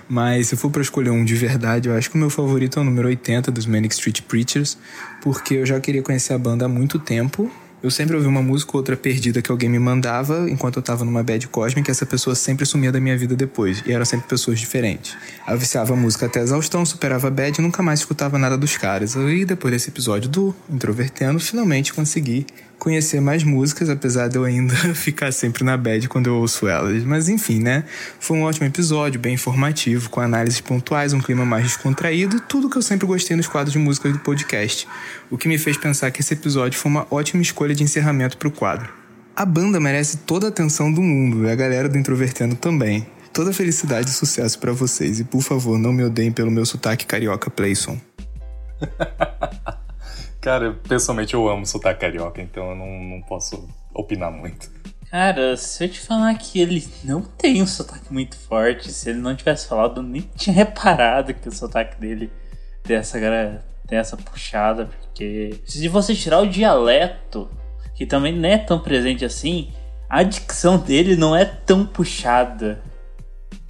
Mas se for para escolher um de verdade, eu acho que o meu favorito é o número 80 dos Manic Street Preachers, porque eu já queria conhecer a banda há muito tempo eu sempre ouvi uma música ou outra perdida que alguém me mandava enquanto eu tava numa bad cósmica e essa pessoa sempre sumia da minha vida depois. E eram sempre pessoas diferentes. Eu viciava a música até exaustão, superava a bad e nunca mais escutava nada dos caras. E depois desse episódio do Introvertendo, finalmente consegui conhecer mais músicas, apesar de eu ainda ficar sempre na bad quando eu ouço elas. Mas enfim, né? Foi um ótimo episódio, bem informativo, com análises pontuais, um clima mais descontraído, tudo que eu sempre gostei nos quadros de música do podcast. O que me fez pensar que esse episódio foi uma ótima escolha de encerramento para o quadro. A banda merece toda a atenção do mundo e a galera do Introvertendo também. Toda felicidade e sucesso para vocês e por favor, não me odeiem pelo meu sotaque carioca Playson. Cara, pessoalmente eu amo sotaque carioca, então eu não, não posso opinar muito. Cara, se eu te falar que ele não tem um sotaque muito forte, se ele não tivesse falado, eu nem tinha reparado que o sotaque dele tem essa, tem essa puxada, porque se você tirar o dialeto, que também não é tão presente assim, a dicção dele não é tão puxada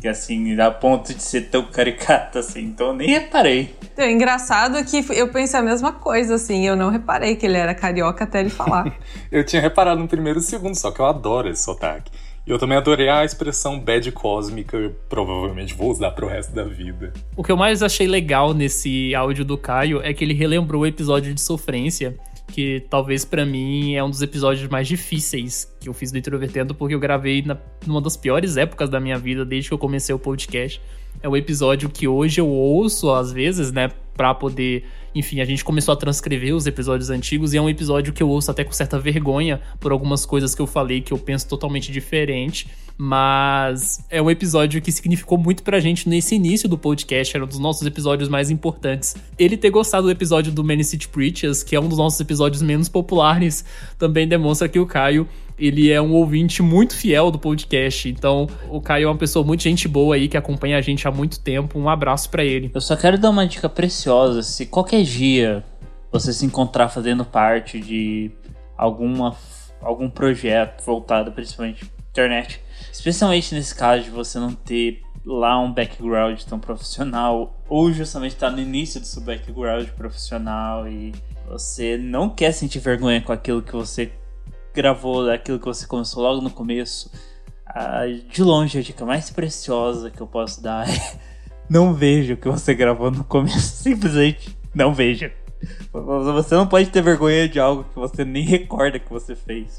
que assim, a ponto de ser tão caricata assim, então eu nem reparei. O engraçado é que eu pensei a mesma coisa, assim, eu não reparei que ele era carioca até ele falar. eu tinha reparado no primeiro segundo, só que eu adoro esse sotaque. E eu também adorei a expressão bad cósmica, eu provavelmente vou usar pro resto da vida. O que eu mais achei legal nesse áudio do Caio é que ele relembrou o episódio de Sofrência, que talvez para mim é um dos episódios mais difíceis que eu fiz do Introvertendo, porque eu gravei na, numa das piores épocas da minha vida, desde que eu comecei o podcast. É o episódio que hoje eu ouço às vezes, né, para poder enfim, a gente começou a transcrever os episódios antigos e é um episódio que eu ouço até com certa vergonha por algumas coisas que eu falei que eu penso totalmente diferente. Mas é um episódio que significou muito pra gente nesse início do podcast, era um dos nossos episódios mais importantes. Ele ter gostado do episódio do Many City Preachers, que é um dos nossos episódios menos populares, também demonstra que o Caio ele é um ouvinte muito fiel do podcast. Então, o Caio é uma pessoa muito gente boa aí que acompanha a gente há muito tempo. Um abraço para ele. Eu só quero dar uma dica preciosa. Se qualquer dia você se encontrar fazendo parte de alguma algum projeto voltado principalmente internet, especialmente nesse caso de você não ter lá um background tão profissional ou justamente estar tá no início do seu background profissional e você não quer sentir vergonha com aquilo que você gravou daquilo que você começou logo no começo, ah, de longe a dica mais preciosa que eu posso dar é não veja o que você gravou no começo. Simplesmente não veja. Você não pode ter vergonha de algo que você nem recorda que você fez.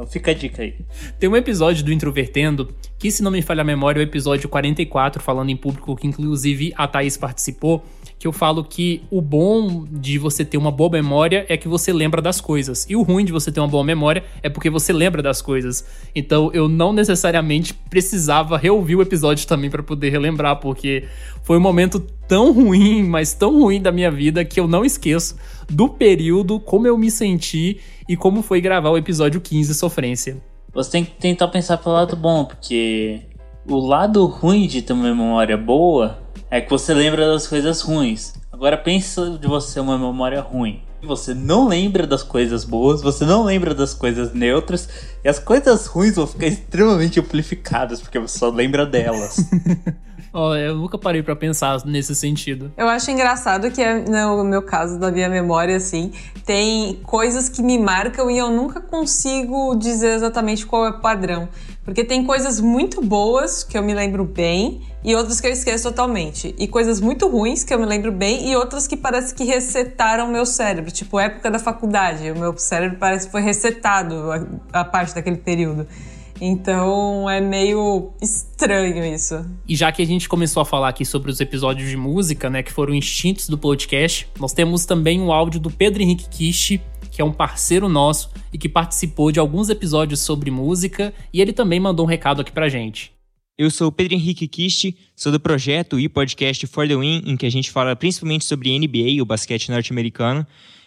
Então fica a dica aí. Tem um episódio do Introvertendo, que se não me falha a memória, é o episódio 44, falando em público, que inclusive a Thaís participou, que eu falo que o bom de você ter uma boa memória é que você lembra das coisas. E o ruim de você ter uma boa memória é porque você lembra das coisas. Então eu não necessariamente precisava reouvir o episódio também para poder relembrar, porque foi um momento tão ruim, mas tão ruim da minha vida que eu não esqueço do período, como eu me senti e como foi gravar o episódio 15 Sofrência. Você tem que tentar pensar pelo lado bom, porque o lado ruim de ter uma memória boa é que você lembra das coisas ruins. Agora pensa de você uma memória ruim. Você não lembra das coisas boas, você não lembra das coisas neutras, e as coisas ruins vão ficar extremamente amplificadas, porque você só lembra delas. Oh, eu nunca parei para pensar nesse sentido. Eu acho engraçado que, no meu caso, da minha memória, assim, tem coisas que me marcam e eu nunca consigo dizer exatamente qual é o padrão. Porque tem coisas muito boas que eu me lembro bem e outras que eu esqueço totalmente. E coisas muito ruins que eu me lembro bem e outras que parece que resetaram meu cérebro. Tipo, época da faculdade, o meu cérebro parece que foi resetado a, a parte daquele período. Então é meio estranho isso. E já que a gente começou a falar aqui sobre os episódios de música, né, que foram instintos do podcast, nós temos também um áudio do Pedro Henrique Kishi, que é um parceiro nosso e que participou de alguns episódios sobre música, e ele também mandou um recado aqui pra gente. Eu sou o Pedro Henrique Kishi, sou do projeto e podcast For the Win, em que a gente fala principalmente sobre NBA, o basquete norte-americano.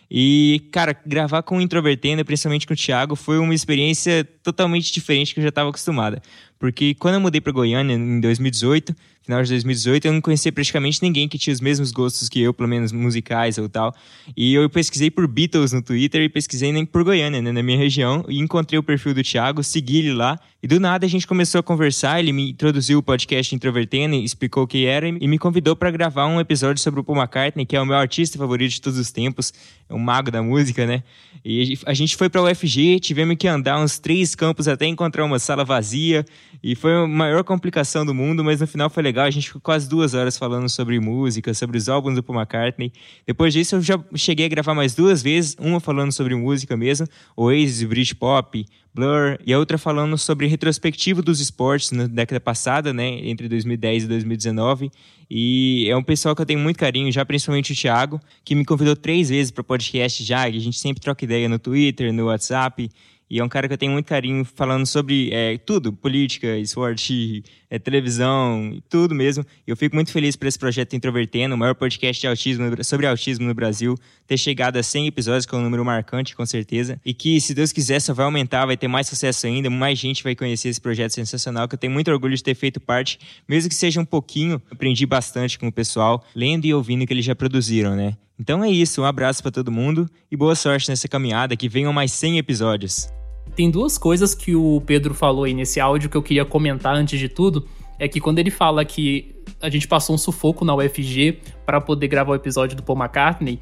E, cara, gravar com o Introvertendo, principalmente com o Thiago, foi uma experiência totalmente diferente que eu já estava acostumada. Porque quando eu mudei para Goiânia em 2018, final de 2018, eu não conhecia praticamente ninguém que tinha os mesmos gostos que eu, pelo menos musicais ou tal. E eu pesquisei por Beatles no Twitter e pesquisei nem por Goiânia, né, na minha região, e encontrei o perfil do Thiago, segui ele lá, e do nada a gente começou a conversar, ele me introduziu o podcast Introvertendo, explicou o que era e me convidou para gravar um episódio sobre o Paul McCartney, que é o meu artista favorito de todos os tempos, é um mago da música, né? E a gente foi para o UFG, tivemos que andar uns três campos até encontrar uma sala vazia, E foi a maior complicação do mundo, mas no final foi legal. A gente ficou quase duas horas falando sobre música, sobre os álbuns do Paul McCartney. Depois disso, eu já cheguei a gravar mais duas vezes, uma falando sobre música mesmo, Oasis, Britpop, Blur, e a outra falando sobre retrospectivo dos esportes na década passada, né, entre 2010 e 2019. E é um pessoal que eu tenho muito carinho, já principalmente o Thiago, que me convidou três vezes para podcast já, e a gente sempre troca ideia no Twitter, no WhatsApp. E é um cara que eu tenho muito carinho falando sobre é, tudo, política, esporte, é, televisão, tudo mesmo. Eu fico muito feliz por esse projeto Introvertendo, o maior podcast de autismo, sobre autismo no Brasil, ter chegado a 100 episódios, que é um número marcante, com certeza. E que, se Deus quiser, só vai aumentar, vai ter mais sucesso ainda, mais gente vai conhecer esse projeto sensacional, que eu tenho muito orgulho de ter feito parte, mesmo que seja um pouquinho, aprendi bastante com o pessoal, lendo e ouvindo o que eles já produziram, né? Então é isso, um abraço para todo mundo e boa sorte nessa caminhada, que venham mais 100 episódios. Tem duas coisas que o Pedro falou aí nesse áudio que eu queria comentar antes de tudo. É que quando ele fala que a gente passou um sufoco na UFG para poder gravar o episódio do Paul McCartney,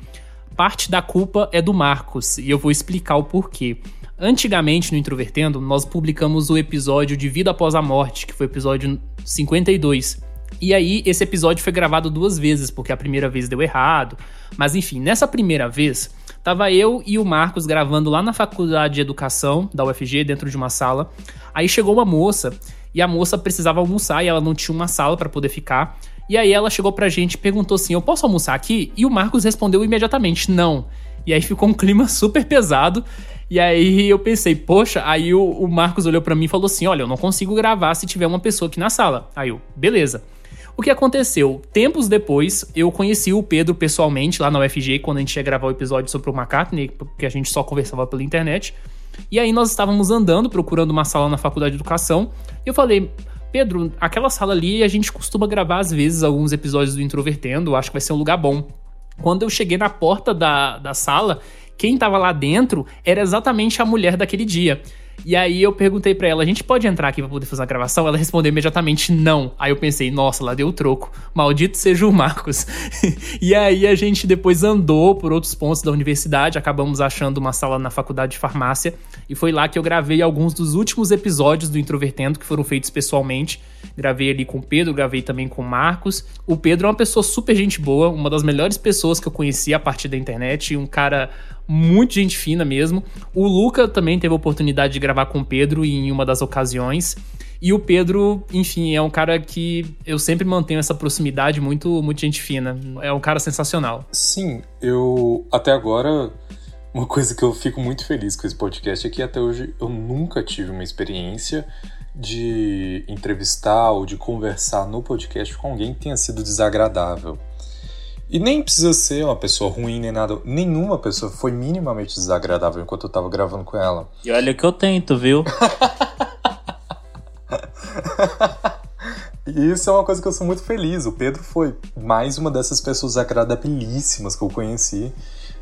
parte da culpa é do Marcos, e eu vou explicar o porquê. Antigamente, no Introvertendo, nós publicamos o episódio de Vida Após a Morte, que foi o episódio 52. E aí, esse episódio foi gravado duas vezes, porque a primeira vez deu errado. Mas enfim, nessa primeira vez, Tava eu e o Marcos gravando lá na faculdade de educação da UFG, dentro de uma sala. Aí chegou uma moça e a moça precisava almoçar e ela não tinha uma sala para poder ficar. E aí ela chegou pra gente e perguntou assim: Eu posso almoçar aqui? E o Marcos respondeu imediatamente: Não. E aí ficou um clima super pesado. E aí eu pensei, poxa, aí o, o Marcos olhou para mim e falou assim: Olha, eu não consigo gravar se tiver uma pessoa aqui na sala. Aí eu, beleza. O que aconteceu? Tempos depois, eu conheci o Pedro pessoalmente lá na UFG, quando a gente ia gravar o episódio sobre o McCartney, porque a gente só conversava pela internet. E aí nós estávamos andando, procurando uma sala na faculdade de educação, e eu falei, Pedro, aquela sala ali a gente costuma gravar às vezes alguns episódios do Introvertendo, acho que vai ser um lugar bom. Quando eu cheguei na porta da, da sala, quem estava lá dentro era exatamente a mulher daquele dia. E aí eu perguntei para ela, a gente pode entrar aqui pra poder fazer a gravação? Ela respondeu imediatamente não. Aí eu pensei, nossa, lá deu o troco. Maldito seja o Marcos. e aí a gente depois andou por outros pontos da universidade, acabamos achando uma sala na faculdade de farmácia. E foi lá que eu gravei alguns dos últimos episódios do Introvertendo, que foram feitos pessoalmente. Gravei ali com o Pedro, gravei também com o Marcos. O Pedro é uma pessoa super gente boa, uma das melhores pessoas que eu conheci a partir da internet, um cara muito gente fina mesmo. O Luca também teve a oportunidade de gravar com o Pedro em uma das ocasiões. E o Pedro, enfim, é um cara que eu sempre mantenho essa proximidade, muito, muito gente fina. É um cara sensacional. Sim, eu até agora uma coisa que eu fico muito feliz com esse podcast é que até hoje eu nunca tive uma experiência de entrevistar ou de conversar no podcast com alguém que tenha sido desagradável. E nem precisa ser uma pessoa ruim nem nada. Nenhuma pessoa foi minimamente desagradável enquanto eu tava gravando com ela. E olha que eu tento, viu? e isso é uma coisa que eu sou muito feliz. O Pedro foi mais uma dessas pessoas agradabilíssimas que eu conheci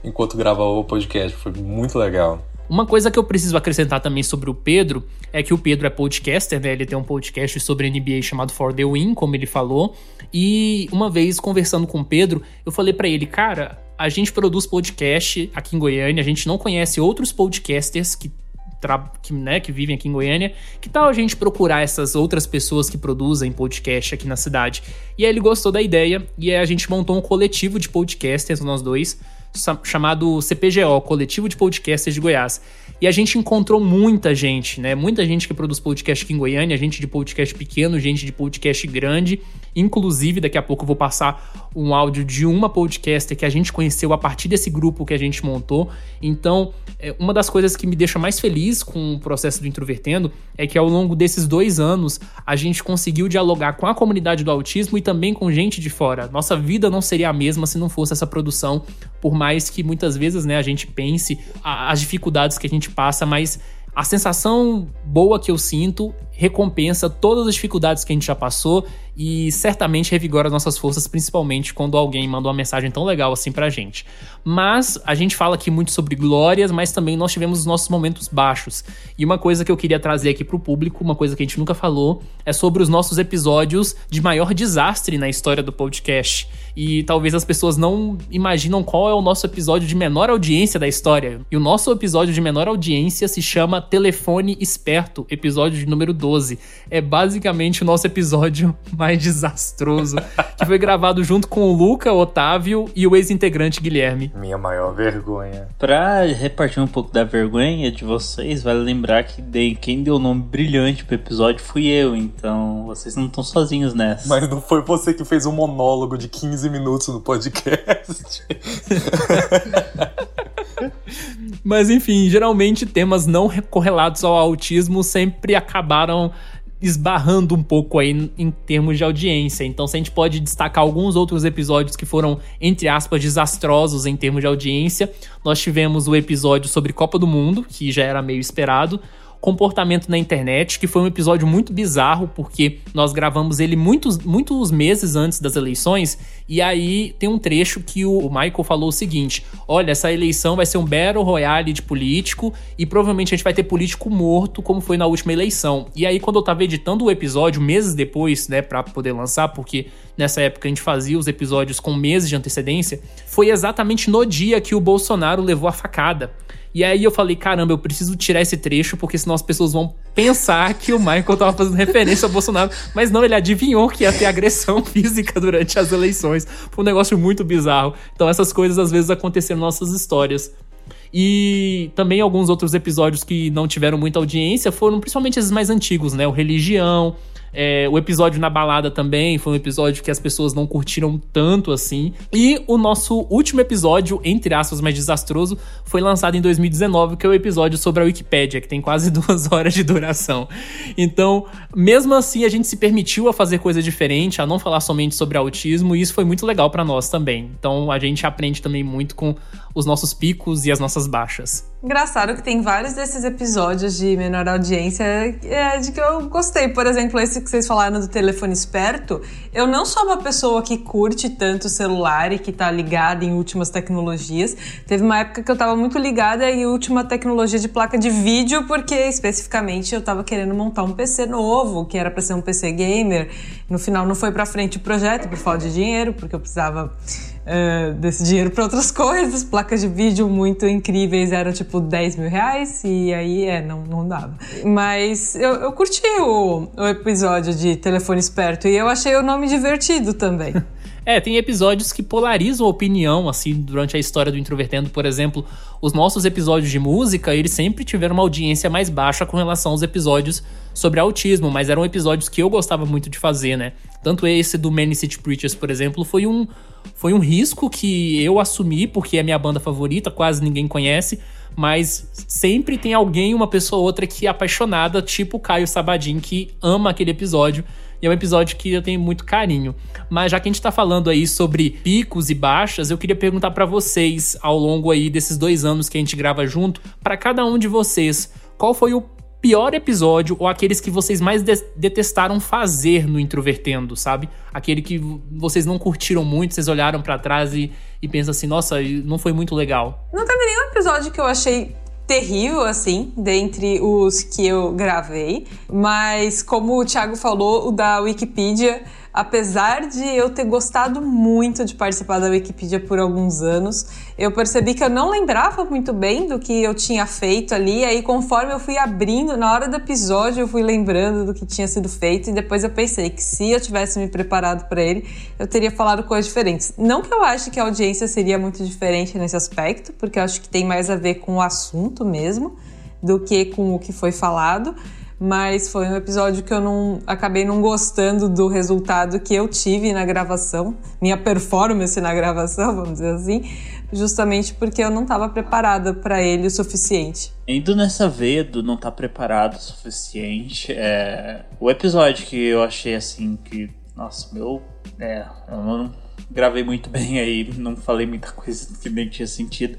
enquanto gravava o podcast. Foi muito legal. Uma coisa que eu preciso acrescentar também sobre o Pedro é que o Pedro é podcaster, né? Ele tem um podcast sobre NBA chamado For the Win, como ele falou. E uma vez conversando com o Pedro, eu falei para ele, cara, a gente produz podcast aqui em Goiânia, a gente não conhece outros podcasters que que, né, que vivem aqui em Goiânia, que tal a gente procurar essas outras pessoas que produzem podcast aqui na cidade? E aí ele gostou da ideia e aí a gente montou um coletivo de podcasters, nós dois, chamado CPGO, Coletivo de Podcasters de Goiás. E a gente encontrou muita gente, né? Muita gente que produz podcast aqui em Goiânia, gente de podcast pequeno, gente de podcast grande. Inclusive, daqui a pouco eu vou passar um áudio de uma podcaster que a gente conheceu a partir desse grupo que a gente montou. Então, é, uma das coisas que me deixa mais feliz com o processo do Introvertendo é que ao longo desses dois anos a gente conseguiu dialogar com a comunidade do autismo e também com gente de fora. Nossa vida não seria a mesma se não fosse essa produção, por mais que muitas vezes né, a gente pense as dificuldades que a gente passa, mas a sensação boa que eu sinto recompensa todas as dificuldades que a gente já passou e certamente revigora nossas forças, principalmente quando alguém manda uma mensagem tão legal assim pra gente. Mas a gente fala aqui muito sobre glórias, mas também nós tivemos os nossos momentos baixos. E uma coisa que eu queria trazer aqui pro público, uma coisa que a gente nunca falou, é sobre os nossos episódios de maior desastre na história do podcast. E talvez as pessoas não imaginam qual é o nosso episódio de menor audiência da história. E o nosso episódio de menor audiência se chama Telefone Esperto, episódio de número 2 12. É basicamente o nosso episódio mais desastroso, que foi gravado junto com o Luca, o Otávio e o ex-integrante Guilherme. Minha maior vergonha. Pra repartir um pouco da vergonha de vocês, vale lembrar que dei, quem deu o nome brilhante pro episódio fui eu, então vocês não estão sozinhos nessa. Mas não foi você que fez um monólogo de 15 minutos no podcast. Mas enfim, geralmente temas não correlatos ao autismo sempre acabaram esbarrando um pouco aí em termos de audiência. Então, se a gente pode destacar alguns outros episódios que foram, entre aspas, desastrosos em termos de audiência, nós tivemos o episódio sobre Copa do Mundo, que já era meio esperado comportamento na internet, que foi um episódio muito bizarro, porque nós gravamos ele muitos, muitos meses antes das eleições, e aí tem um trecho que o Michael falou o seguinte: olha, essa eleição vai ser um Battle Royale de político, e provavelmente a gente vai ter político morto, como foi na última eleição. E aí, quando eu tava editando o episódio, meses depois, né, pra poder lançar, porque nessa época a gente fazia os episódios com meses de antecedência, foi exatamente no dia que o Bolsonaro levou a facada. E aí eu falei, caramba, eu preciso tirar esse trecho, porque senão as pessoas vão pensar que o Michael tava fazendo referência ao Bolsonaro. Mas não, ele adivinhou que ia ter agressão física durante as eleições. Foi um negócio muito bizarro. Então essas coisas às vezes aconteceram nas nossas histórias. E também alguns outros episódios que não tiveram muita audiência foram principalmente esses mais antigos, né? O Religião, é, o episódio na balada também foi um episódio que as pessoas não curtiram tanto assim. E o nosso último episódio, entre aspas, mais desastroso, foi lançado em 2019, que é o episódio sobre a Wikipédia, que tem quase duas horas de duração. Então, mesmo assim, a gente se permitiu a fazer coisa diferente, a não falar somente sobre autismo, e isso foi muito legal para nós também. Então, a gente aprende também muito com os nossos picos e as nossas baixas. Engraçado que tem vários desses episódios de menor audiência é, de que eu gostei. Por exemplo, esse que vocês falaram do telefone esperto. Eu não sou uma pessoa que curte tanto celular e que tá ligada em últimas tecnologias. Teve uma época que eu tava muito ligada em última tecnologia de placa de vídeo, porque especificamente eu tava querendo montar um PC novo, que era para ser um PC gamer. No final não foi para frente o projeto por falta de dinheiro, porque eu precisava uh, desse dinheiro para outras coisas. Placas de vídeo muito incríveis eram tipo 10 mil reais e aí é, não, não dava. Mas eu, eu curti o, o episódio de telefone esperto e eu achei o nome divertido também. É, tem episódios que polarizam a opinião, assim, durante a história do Introvertendo. Por exemplo, os nossos episódios de música, eles sempre tiveram uma audiência mais baixa com relação aos episódios sobre autismo, mas eram episódios que eu gostava muito de fazer, né? Tanto esse do Many City Preachers, por exemplo, foi um, foi um risco que eu assumi, porque é minha banda favorita, quase ninguém conhece, mas sempre tem alguém, uma pessoa ou outra que é apaixonada, tipo o Caio Sabadin, que ama aquele episódio e é um episódio que eu tenho muito carinho. Mas já que a gente tá falando aí sobre picos e baixas, eu queria perguntar para vocês, ao longo aí desses dois anos que a gente grava junto, para cada um de vocês, qual foi o pior episódio ou aqueles que vocês mais de detestaram fazer no Introvertendo, sabe? Aquele que vocês não curtiram muito, vocês olharam para trás e, e pensam assim, nossa, não foi muito legal. Não teve nenhum episódio que eu achei terrível, assim, dentre os que eu gravei. Mas, como o Thiago falou, o da Wikipedia apesar de eu ter gostado muito de participar da Wikipedia por alguns anos, eu percebi que eu não lembrava muito bem do que eu tinha feito ali. Aí, conforme eu fui abrindo, na hora do episódio, eu fui lembrando do que tinha sido feito. E depois eu pensei que se eu tivesse me preparado para ele, eu teria falado coisas diferentes. Não que eu ache que a audiência seria muito diferente nesse aspecto, porque eu acho que tem mais a ver com o assunto mesmo do que com o que foi falado mas foi um episódio que eu não acabei não gostando do resultado que eu tive na gravação, minha performance na gravação, vamos dizer assim, justamente porque eu não estava preparada para ele o suficiente. Indo nessa veia do não estar tá preparado o suficiente, é... o episódio que eu achei assim que, nossa, meu, é, eu não gravei muito bem aí, não falei muita coisa que nem tinha sentido.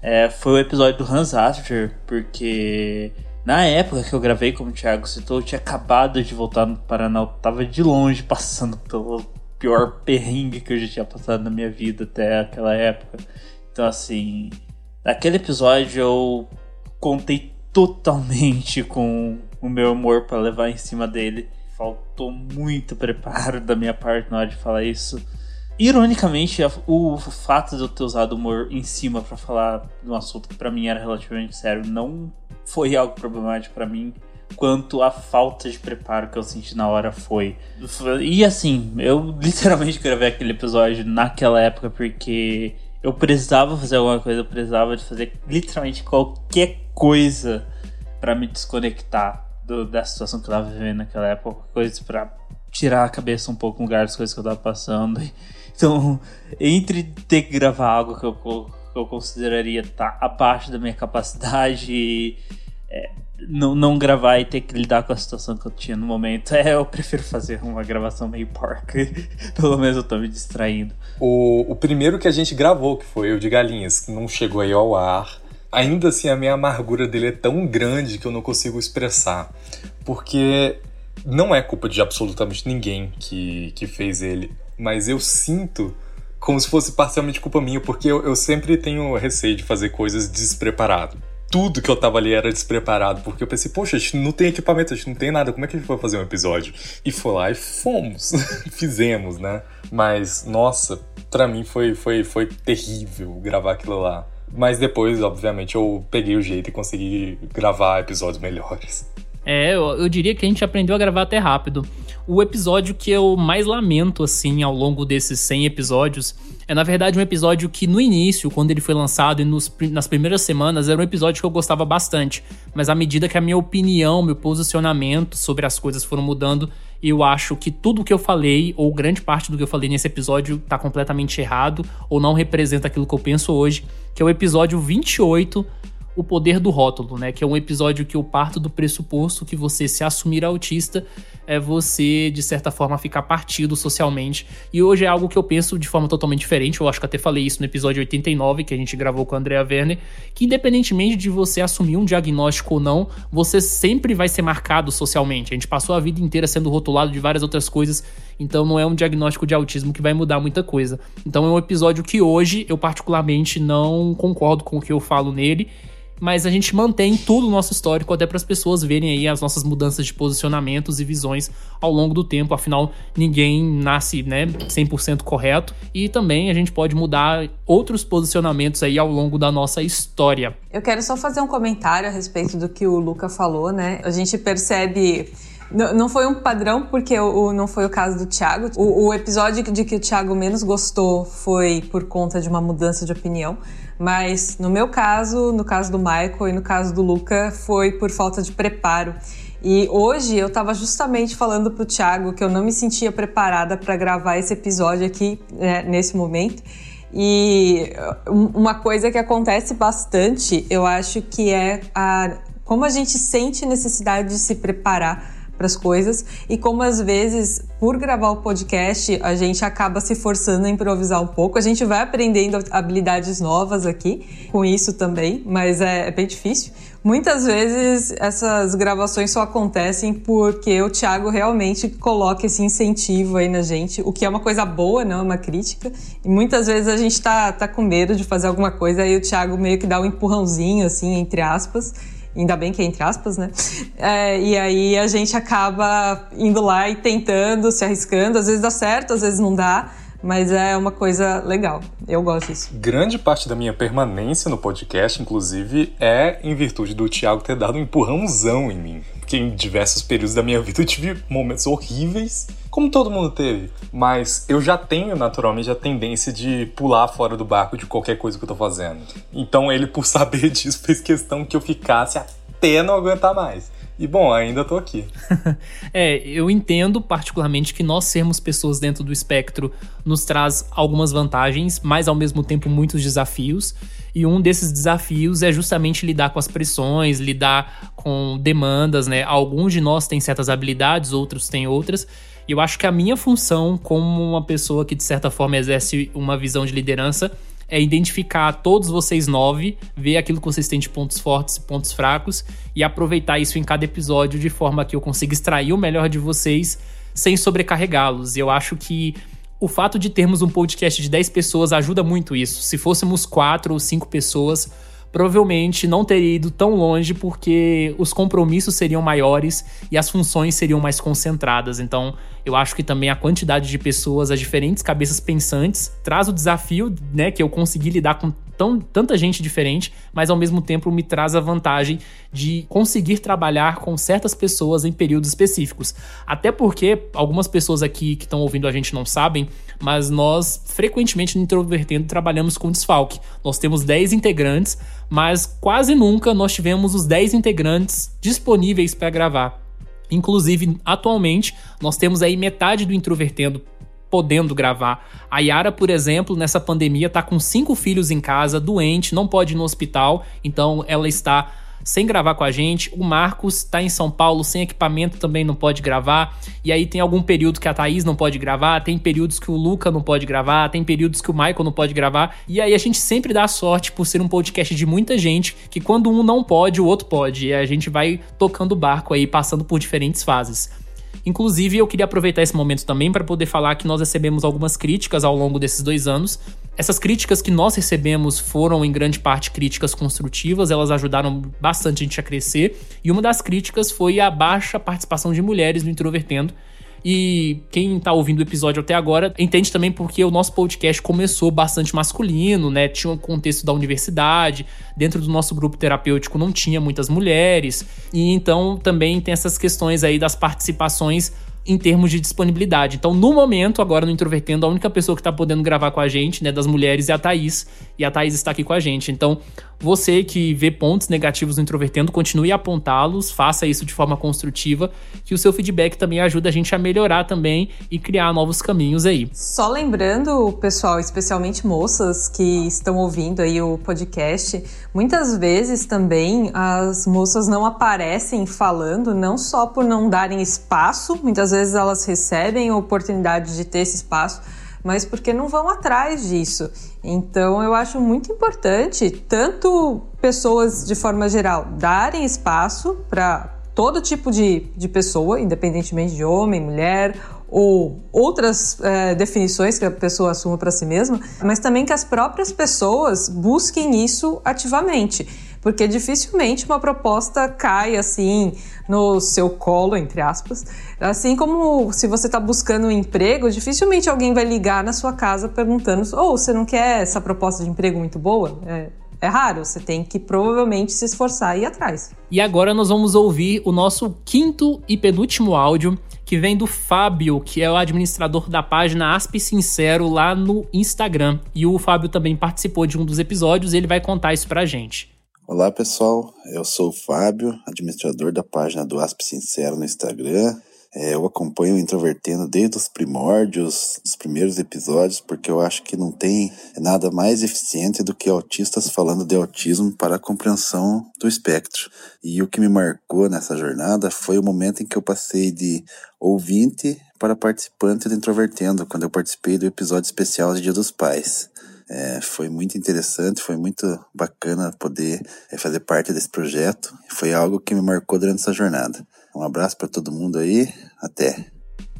É, foi o episódio do Hans Asper, porque na época que eu gravei, como o Thiago citou, eu tinha acabado de voltar no Paraná. Eu tava de longe passando pelo pior perrengue que eu já tinha passado na minha vida até aquela época. Então, assim, naquele episódio eu contei totalmente com o meu amor para levar em cima dele. Faltou muito preparo da minha parte na hora de falar isso. Ironicamente, o fato de eu ter usado humor em cima para falar de um assunto que para mim era relativamente sério não foi algo problemático para mim. quanto a falta de preparo que eu senti na hora foi. E assim, eu literalmente gravei aquele episódio naquela época porque eu precisava fazer alguma coisa, eu precisava de fazer literalmente qualquer coisa para me desconectar do, da situação que eu tava vivendo naquela época, coisa para tirar a cabeça um pouco no lugar das coisas que eu tava passando. Então, entre ter que gravar algo que eu, que eu consideraria estar tá abaixo da minha capacidade e é, não, não gravar e ter que lidar com a situação que eu tinha no momento, é, eu prefiro fazer uma gravação meio porca. Pelo menos eu tô me distraindo. O, o primeiro que a gente gravou, que foi o de Galinhas, que não chegou aí ao ar, ainda assim a minha amargura dele é tão grande que eu não consigo expressar. Porque não é culpa de absolutamente ninguém que, que fez ele, mas eu sinto como se fosse parcialmente culpa minha, porque eu, eu sempre tenho receio de fazer coisas despreparado. Tudo que eu tava ali era despreparado, porque eu pensei, poxa, a gente não tem equipamento, a gente não tem nada, como é que a gente vai fazer um episódio? E foi lá e fomos, fizemos, né? Mas, nossa, para mim foi, foi, foi terrível gravar aquilo lá. Mas depois, obviamente, eu peguei o jeito e consegui gravar episódios melhores. É, eu, eu, diria que a gente aprendeu a gravar até rápido. O episódio que eu mais lamento, assim, ao longo desses 100 episódios, é na verdade um episódio que no início, quando ele foi lançado e nos, nas primeiras semanas, era um episódio que eu gostava bastante. Mas à medida que a minha opinião, meu posicionamento sobre as coisas foram mudando, eu acho que tudo que eu falei, ou grande parte do que eu falei nesse episódio, tá completamente errado, ou não representa aquilo que eu penso hoje, que é o episódio 28 o poder do rótulo, né? Que é um episódio que eu parto do pressuposto que você se assumir autista é você, de certa forma, ficar partido socialmente. E hoje é algo que eu penso de forma totalmente diferente. Eu acho que até falei isso no episódio 89, que a gente gravou com a Andrea Werner, que independentemente de você assumir um diagnóstico ou não, você sempre vai ser marcado socialmente. A gente passou a vida inteira sendo rotulado de várias outras coisas, então não é um diagnóstico de autismo que vai mudar muita coisa. Então é um episódio que hoje eu particularmente não concordo com o que eu falo nele mas a gente mantém tudo o nosso histórico até para as pessoas verem aí as nossas mudanças de posicionamentos e visões ao longo do tempo. Afinal, ninguém nasce, né, 100% correto e também a gente pode mudar outros posicionamentos aí ao longo da nossa história. Eu quero só fazer um comentário a respeito do que o Luca falou, né? A gente percebe não foi um padrão, porque o, não foi o caso do Thiago. O, o episódio de que o Thiago menos gostou foi por conta de uma mudança de opinião. Mas no meu caso, no caso do Michael e no caso do Luca, foi por falta de preparo. E hoje eu estava justamente falando pro Thiago que eu não me sentia preparada para gravar esse episódio aqui né, nesse momento. E uma coisa que acontece bastante, eu acho que é a, como a gente sente necessidade de se preparar para as coisas. E como às vezes por gravar o podcast a gente acaba se forçando a improvisar um pouco. A gente vai aprendendo habilidades novas aqui com isso também mas é, é bem difícil. Muitas vezes essas gravações só acontecem porque o Thiago realmente coloca esse incentivo aí na gente o que é uma coisa boa não é uma crítica. E muitas vezes a gente tá, tá com medo de fazer alguma coisa aí o Thiago meio que dá um empurrãozinho assim entre aspas Ainda bem que é entre aspas, né? É, e aí a gente acaba indo lá e tentando, se arriscando. Às vezes dá certo, às vezes não dá. Mas é uma coisa legal. Eu gosto disso. Grande parte da minha permanência no podcast, inclusive, é em virtude do Thiago ter dado um empurrãozão em mim. Porque em diversos períodos da minha vida eu tive momentos horríveis, como todo mundo teve. Mas eu já tenho, naturalmente, a tendência de pular fora do barco de qualquer coisa que eu tô fazendo. Então ele, por saber disso, fez questão que eu ficasse até não aguentar mais. E bom, ainda tô aqui. é, eu entendo particularmente que nós sermos pessoas dentro do espectro nos traz algumas vantagens, mas ao mesmo tempo muitos desafios. E um desses desafios é justamente lidar com as pressões, lidar com demandas, né? Alguns de nós têm certas habilidades, outros têm outras. E eu acho que a minha função como uma pessoa que de certa forma exerce uma visão de liderança é identificar todos vocês nove, ver aquilo que vocês têm de pontos fortes e pontos fracos e aproveitar isso em cada episódio de forma que eu consiga extrair o melhor de vocês sem sobrecarregá-los. E eu acho que o fato de termos um podcast de 10 pessoas ajuda muito isso. Se fôssemos quatro ou cinco pessoas, provavelmente não teria ido tão longe porque os compromissos seriam maiores e as funções seriam mais concentradas. Então, eu acho que também a quantidade de pessoas, as diferentes cabeças pensantes, traz o desafio, né, que eu consegui lidar com tão, tanta gente diferente, mas ao mesmo tempo me traz a vantagem de conseguir trabalhar com certas pessoas em períodos específicos. Até porque algumas pessoas aqui que estão ouvindo a gente não sabem, mas nós frequentemente no Introvertendo trabalhamos com desfalque. Nós temos 10 integrantes, mas quase nunca nós tivemos os 10 integrantes disponíveis para gravar. Inclusive, atualmente, nós temos aí metade do Introvertendo podendo gravar. A Yara, por exemplo, nessa pandemia, tá com cinco filhos em casa, doente, não pode ir no hospital, então ela está sem gravar com a gente. O Marcos tá em São Paulo sem equipamento, também não pode gravar. E aí tem algum período que a Thaís não pode gravar, tem períodos que o Luca não pode gravar, tem períodos que o Michael não pode gravar. E aí a gente sempre dá sorte por ser um podcast de muita gente, que quando um não pode, o outro pode. E a gente vai tocando o barco aí, passando por diferentes fases. Inclusive, eu queria aproveitar esse momento também para poder falar que nós recebemos algumas críticas ao longo desses dois anos. Essas críticas que nós recebemos foram, em grande parte, críticas construtivas, elas ajudaram bastante a gente a crescer. E uma das críticas foi a baixa participação de mulheres no Introvertendo. E quem tá ouvindo o episódio até agora entende também porque o nosso podcast começou bastante masculino, né? Tinha um contexto da universidade, dentro do nosso grupo terapêutico não tinha muitas mulheres, e então também tem essas questões aí das participações em termos de disponibilidade. Então, no momento, agora no Introvertendo, a única pessoa que tá podendo gravar com a gente, né, das mulheres, é a Thaís. E a Thaís está aqui com a gente. Então, você que vê pontos negativos no Introvertendo, continue a apontá-los, faça isso de forma construtiva, que o seu feedback também ajuda a gente a melhorar também e criar novos caminhos aí. Só lembrando, pessoal, especialmente moças que estão ouvindo aí o podcast, muitas vezes também as moças não aparecem falando, não só por não darem espaço, muitas vezes elas recebem a oportunidade de ter esse espaço, mas porque não vão atrás disso. Então eu acho muito importante, tanto pessoas de forma geral darem espaço para todo tipo de, de pessoa, independentemente de homem, mulher ou outras é, definições que a pessoa assuma para si mesma, mas também que as próprias pessoas busquem isso ativamente, porque dificilmente uma proposta cai assim no seu colo, entre aspas. Assim como se você está buscando um emprego, dificilmente alguém vai ligar na sua casa perguntando: ou oh, você não quer essa proposta de emprego muito boa? É, é raro, você tem que provavelmente se esforçar e ir atrás. E agora nós vamos ouvir o nosso quinto e penúltimo áudio, que vem do Fábio, que é o administrador da página Asp Sincero lá no Instagram. E o Fábio também participou de um dos episódios e ele vai contar isso pra gente. Olá pessoal, eu sou o Fábio, administrador da página do Asp Sincero no Instagram. É, eu acompanho o Introvertendo desde os primórdios, os primeiros episódios, porque eu acho que não tem nada mais eficiente do que autistas falando de autismo para a compreensão do espectro. E o que me marcou nessa jornada foi o momento em que eu passei de ouvinte para participante do Introvertendo, quando eu participei do episódio especial de Dia dos Pais. É, foi muito interessante, foi muito bacana poder é, fazer parte desse projeto. Foi algo que me marcou durante essa jornada. Um abraço para todo mundo aí, até.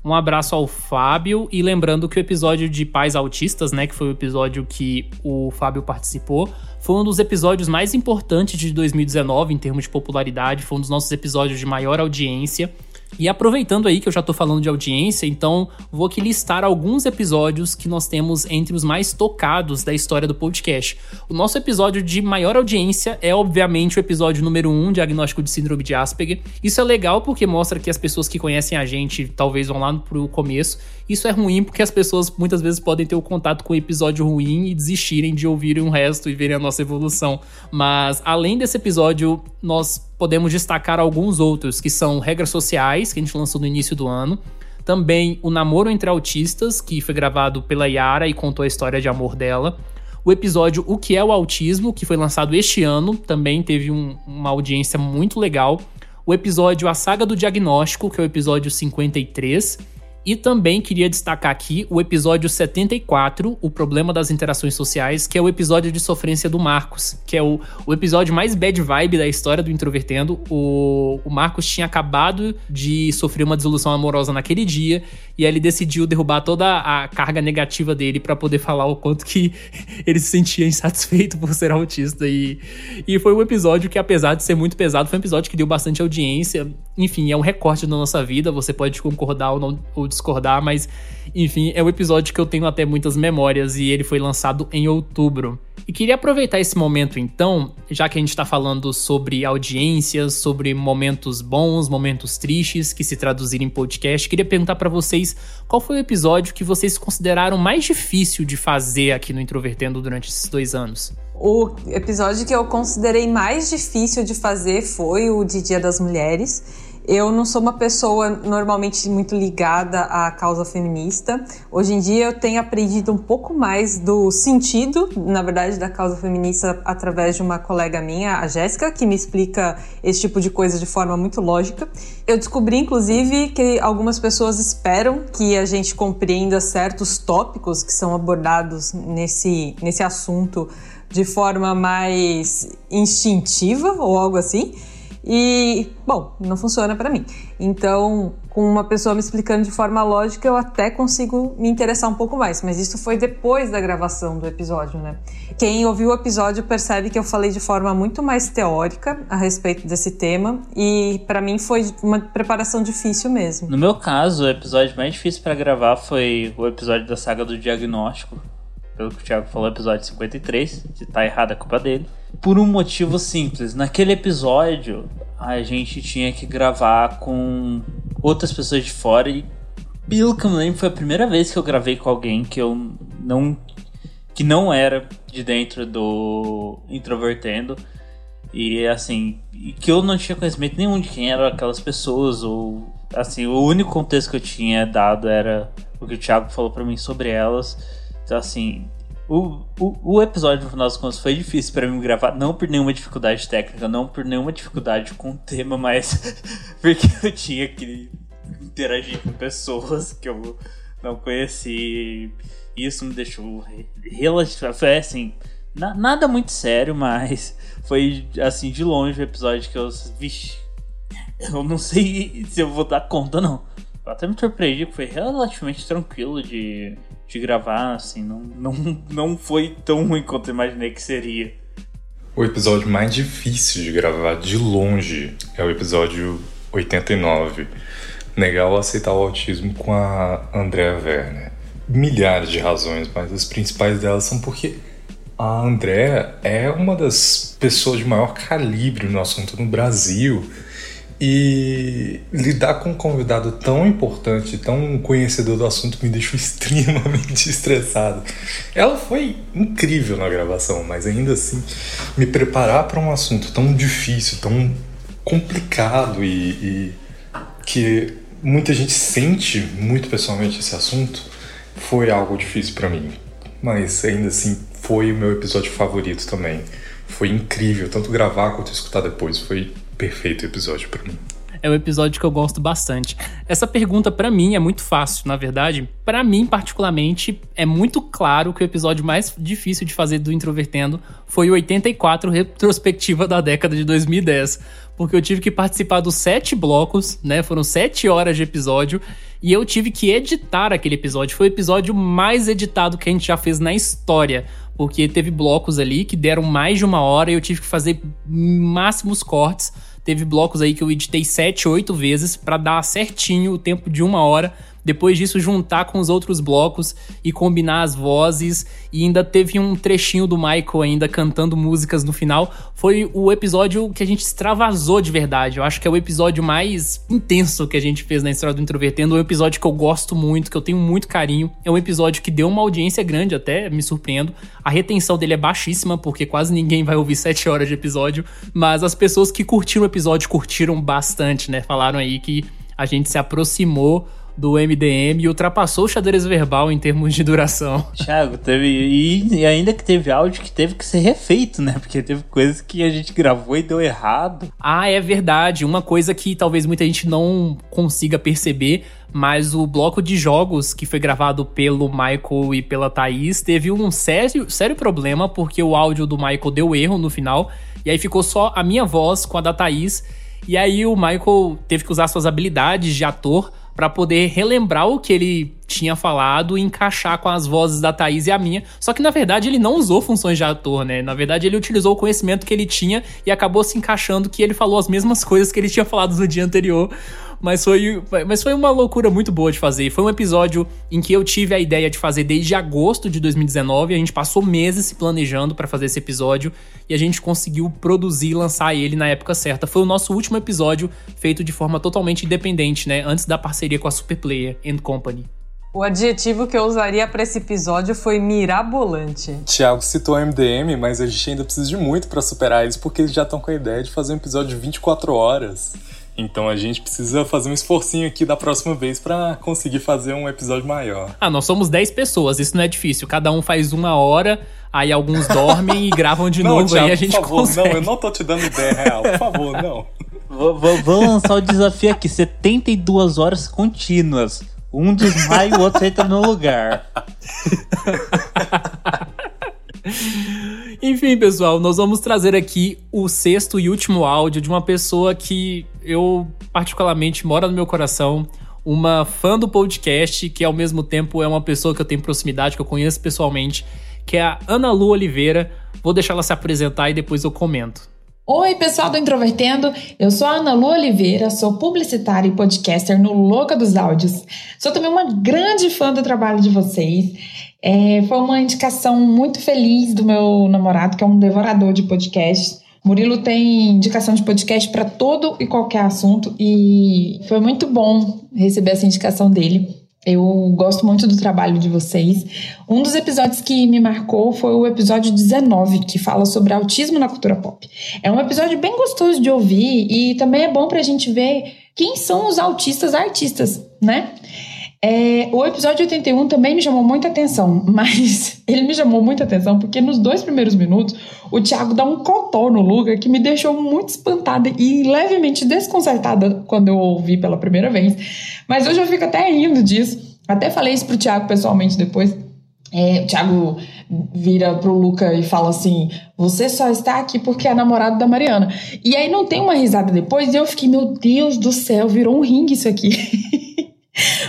Um abraço ao Fábio e lembrando que o episódio de Pais Autistas, né, que foi o episódio que o Fábio participou, foi um dos episódios mais importantes de 2019 em termos de popularidade, foi um dos nossos episódios de maior audiência. E aproveitando aí que eu já tô falando de audiência, então vou aqui listar alguns episódios que nós temos entre os mais tocados da história do podcast. O nosso episódio de maior audiência é, obviamente, o episódio número 1, Diagnóstico de Síndrome de Asperger. Isso é legal porque mostra que as pessoas que conhecem a gente talvez vão lá pro começo. Isso é ruim porque as pessoas muitas vezes podem ter o contato com o episódio ruim e desistirem de ouvirem o resto e verem a nossa evolução. Mas além desse episódio, nós podemos destacar alguns outros, que são Regras Sociais, que a gente lançou no início do ano. Também o Namoro entre Autistas, que foi gravado pela Yara e contou a história de amor dela. O episódio O que é o Autismo, que foi lançado este ano, também teve um, uma audiência muito legal. O episódio A Saga do Diagnóstico, que é o episódio 53 e também queria destacar aqui o episódio 74, O Problema das Interações Sociais, que é o episódio de sofrência do Marcos, que é o, o episódio mais bad vibe da história do Introvertendo. O, o Marcos tinha acabado de sofrer uma desilusão amorosa naquele dia, e aí ele decidiu derrubar toda a carga negativa dele para poder falar o quanto que ele se sentia insatisfeito por ser autista. E, e foi um episódio que, apesar de ser muito pesado, foi um episódio que deu bastante audiência. Enfim, é um recorte da nossa vida, você pode concordar ou, não, ou discordar, mas enfim, é um episódio que eu tenho até muitas memórias e ele foi lançado em outubro. E queria aproveitar esse momento então, já que a gente está falando sobre audiências, sobre momentos bons, momentos tristes que se traduzirem em podcast, queria perguntar para vocês qual foi o episódio que vocês consideraram mais difícil de fazer aqui no Introvertendo durante esses dois anos. O episódio que eu considerei mais difícil de fazer foi o de Dia das Mulheres. Eu não sou uma pessoa normalmente muito ligada à causa feminista. Hoje em dia eu tenho aprendido um pouco mais do sentido, na verdade, da causa feminista através de uma colega minha, a Jéssica, que me explica esse tipo de coisa de forma muito lógica. Eu descobri, inclusive, que algumas pessoas esperam que a gente compreenda certos tópicos que são abordados nesse, nesse assunto de forma mais instintiva ou algo assim. E, bom, não funciona para mim. Então, com uma pessoa me explicando de forma lógica, eu até consigo me interessar um pouco mais, mas isso foi depois da gravação do episódio, né? Quem ouviu o episódio percebe que eu falei de forma muito mais teórica a respeito desse tema e para mim foi uma preparação difícil mesmo. No meu caso, o episódio mais difícil para gravar foi o episódio da saga do diagnóstico. Pelo que o Thiago falou, episódio 53, se tá errado a culpa dele por um motivo simples. Naquele episódio, a gente tinha que gravar com outras pessoas de fora e pelo que eu me lembro, foi a primeira vez que eu gravei com alguém que eu não que não era de dentro do introvertendo e assim, que eu não tinha conhecimento nenhum de quem eram aquelas pessoas ou assim, o único contexto que eu tinha dado era o que o Thiago falou para mim sobre elas. Então assim, o, o, o, episódio, no final das foi difícil para mim gravar, não por nenhuma dificuldade técnica, não por nenhuma dificuldade com o tema, mas porque eu tinha que interagir com pessoas que eu não conheci. Isso me deixou relativamente. Foi assim, na, nada muito sério, mas foi assim, de longe o episódio que eu. Vixe, eu não sei se eu vou dar conta, não. Eu até me surpreendi, foi relativamente tranquilo de de gravar, assim, não, não, não foi tão ruim quanto eu imaginei que seria. O episódio mais difícil de gravar de longe é o episódio 89. Negar ou aceitar o autismo com a Andrea Werner. Milhares de razões, mas as principais delas são porque a Andrea é uma das pessoas de maior calibre no assunto no Brasil e lidar com um convidado tão importante, tão conhecedor do assunto, me deixou extremamente estressado. Ela foi incrível na gravação, mas ainda assim, me preparar para um assunto tão difícil, tão complicado e, e que muita gente sente muito pessoalmente esse assunto, foi algo difícil para mim. Mas ainda assim, foi o meu episódio favorito também. Foi incrível, tanto gravar quanto escutar depois. Foi perfeito episódio para mim. É um episódio que eu gosto bastante. Essa pergunta para mim é muito fácil, na verdade. Para mim, particularmente, é muito claro que o episódio mais difícil de fazer do Introvertendo foi o 84 retrospectiva da década de 2010, porque eu tive que participar dos sete blocos, né? Foram sete horas de episódio e eu tive que editar aquele episódio. Foi o episódio mais editado que a gente já fez na história porque teve blocos ali que deram mais de uma hora e eu tive que fazer máximos cortes. Teve blocos aí que eu editei 7, 8 vezes para dar certinho o tempo de uma hora depois disso, juntar com os outros blocos e combinar as vozes. E ainda teve um trechinho do Michael ainda cantando músicas no final. Foi o episódio que a gente extravasou de verdade. Eu acho que é o episódio mais intenso que a gente fez na história do Introvertendo. É um episódio que eu gosto muito, que eu tenho muito carinho. É um episódio que deu uma audiência grande, até me surpreendo. A retenção dele é baixíssima, porque quase ninguém vai ouvir 7 horas de episódio. Mas as pessoas que curtiram o episódio curtiram bastante, né? Falaram aí que a gente se aproximou do MDM e ultrapassou o xadrez verbal em termos de duração. Thiago, teve. E, e, ainda que teve áudio que teve que ser refeito, né? Porque teve coisas que a gente gravou e deu errado. Ah, é verdade. Uma coisa que talvez muita gente não consiga perceber. Mas o bloco de jogos que foi gravado pelo Michael e pela Thaís teve um sério, sério problema, porque o áudio do Michael deu erro no final. E aí ficou só a minha voz com a da Thaís. E aí o Michael teve que usar suas habilidades de ator para poder relembrar o que ele tinha falado e encaixar com as vozes da Thaís e a minha. Só que na verdade ele não usou funções de ator, né? Na verdade ele utilizou o conhecimento que ele tinha e acabou se encaixando que ele falou as mesmas coisas que ele tinha falado no dia anterior. Mas foi, mas foi uma loucura muito boa de fazer. Foi um episódio em que eu tive a ideia de fazer desde agosto de 2019. A gente passou meses se planejando para fazer esse episódio e a gente conseguiu produzir e lançar ele na época certa. Foi o nosso último episódio feito de forma totalmente independente, né? Antes da parceria com a Superplayer and Company. O adjetivo que eu usaria para esse episódio foi mirabolante. Tiago citou MDM, mas a gente ainda precisa de muito para superar isso, porque eles já estão com a ideia de fazer um episódio de 24 horas. Então a gente precisa fazer um esforcinho aqui da próxima vez para conseguir fazer um episódio maior. Ah, nós somos 10 pessoas, isso não é difícil. Cada um faz uma hora, aí alguns dormem e gravam de não, novo, Thiago, aí a gente por favor, consegue. não, eu não tô te dando ideia real, por favor, não. Vou lançar o desafio aqui: 72 horas contínuas. Um desmaia e o outro entra no lugar. Enfim, pessoal, nós vamos trazer aqui o sexto e último áudio de uma pessoa que eu particularmente mora no meu coração, uma fã do podcast, que ao mesmo tempo é uma pessoa que eu tenho proximidade, que eu conheço pessoalmente, que é a Ana Lu Oliveira. Vou deixar ela se apresentar e depois eu comento. Oi, pessoal do Introvertendo. Eu sou a Ana Lu Oliveira, sou publicitária e podcaster no Louca dos Áudios. Sou também uma grande fã do trabalho de vocês. É, foi uma indicação muito feliz do meu namorado, que é um devorador de podcasts. Murilo tem indicação de podcast para todo e qualquer assunto e foi muito bom receber essa indicação dele. Eu gosto muito do trabalho de vocês. Um dos episódios que me marcou foi o episódio 19, que fala sobre autismo na cultura pop. É um episódio bem gostoso de ouvir e também é bom pra gente ver quem são os autistas artistas, né? É, o episódio 81 também me chamou muita atenção, mas ele me chamou muita atenção porque nos dois primeiros minutos o Thiago dá um cotó no Luca que me deixou muito espantada e levemente desconcertada quando eu ouvi pela primeira vez. Mas hoje eu fico até rindo disso. Até falei isso pro Thiago pessoalmente depois. É, o Thiago vira pro Luca e fala assim: Você só está aqui porque é namorado da Mariana. E aí não tem uma risada depois, e eu fiquei, meu Deus do céu, virou um ringue isso aqui.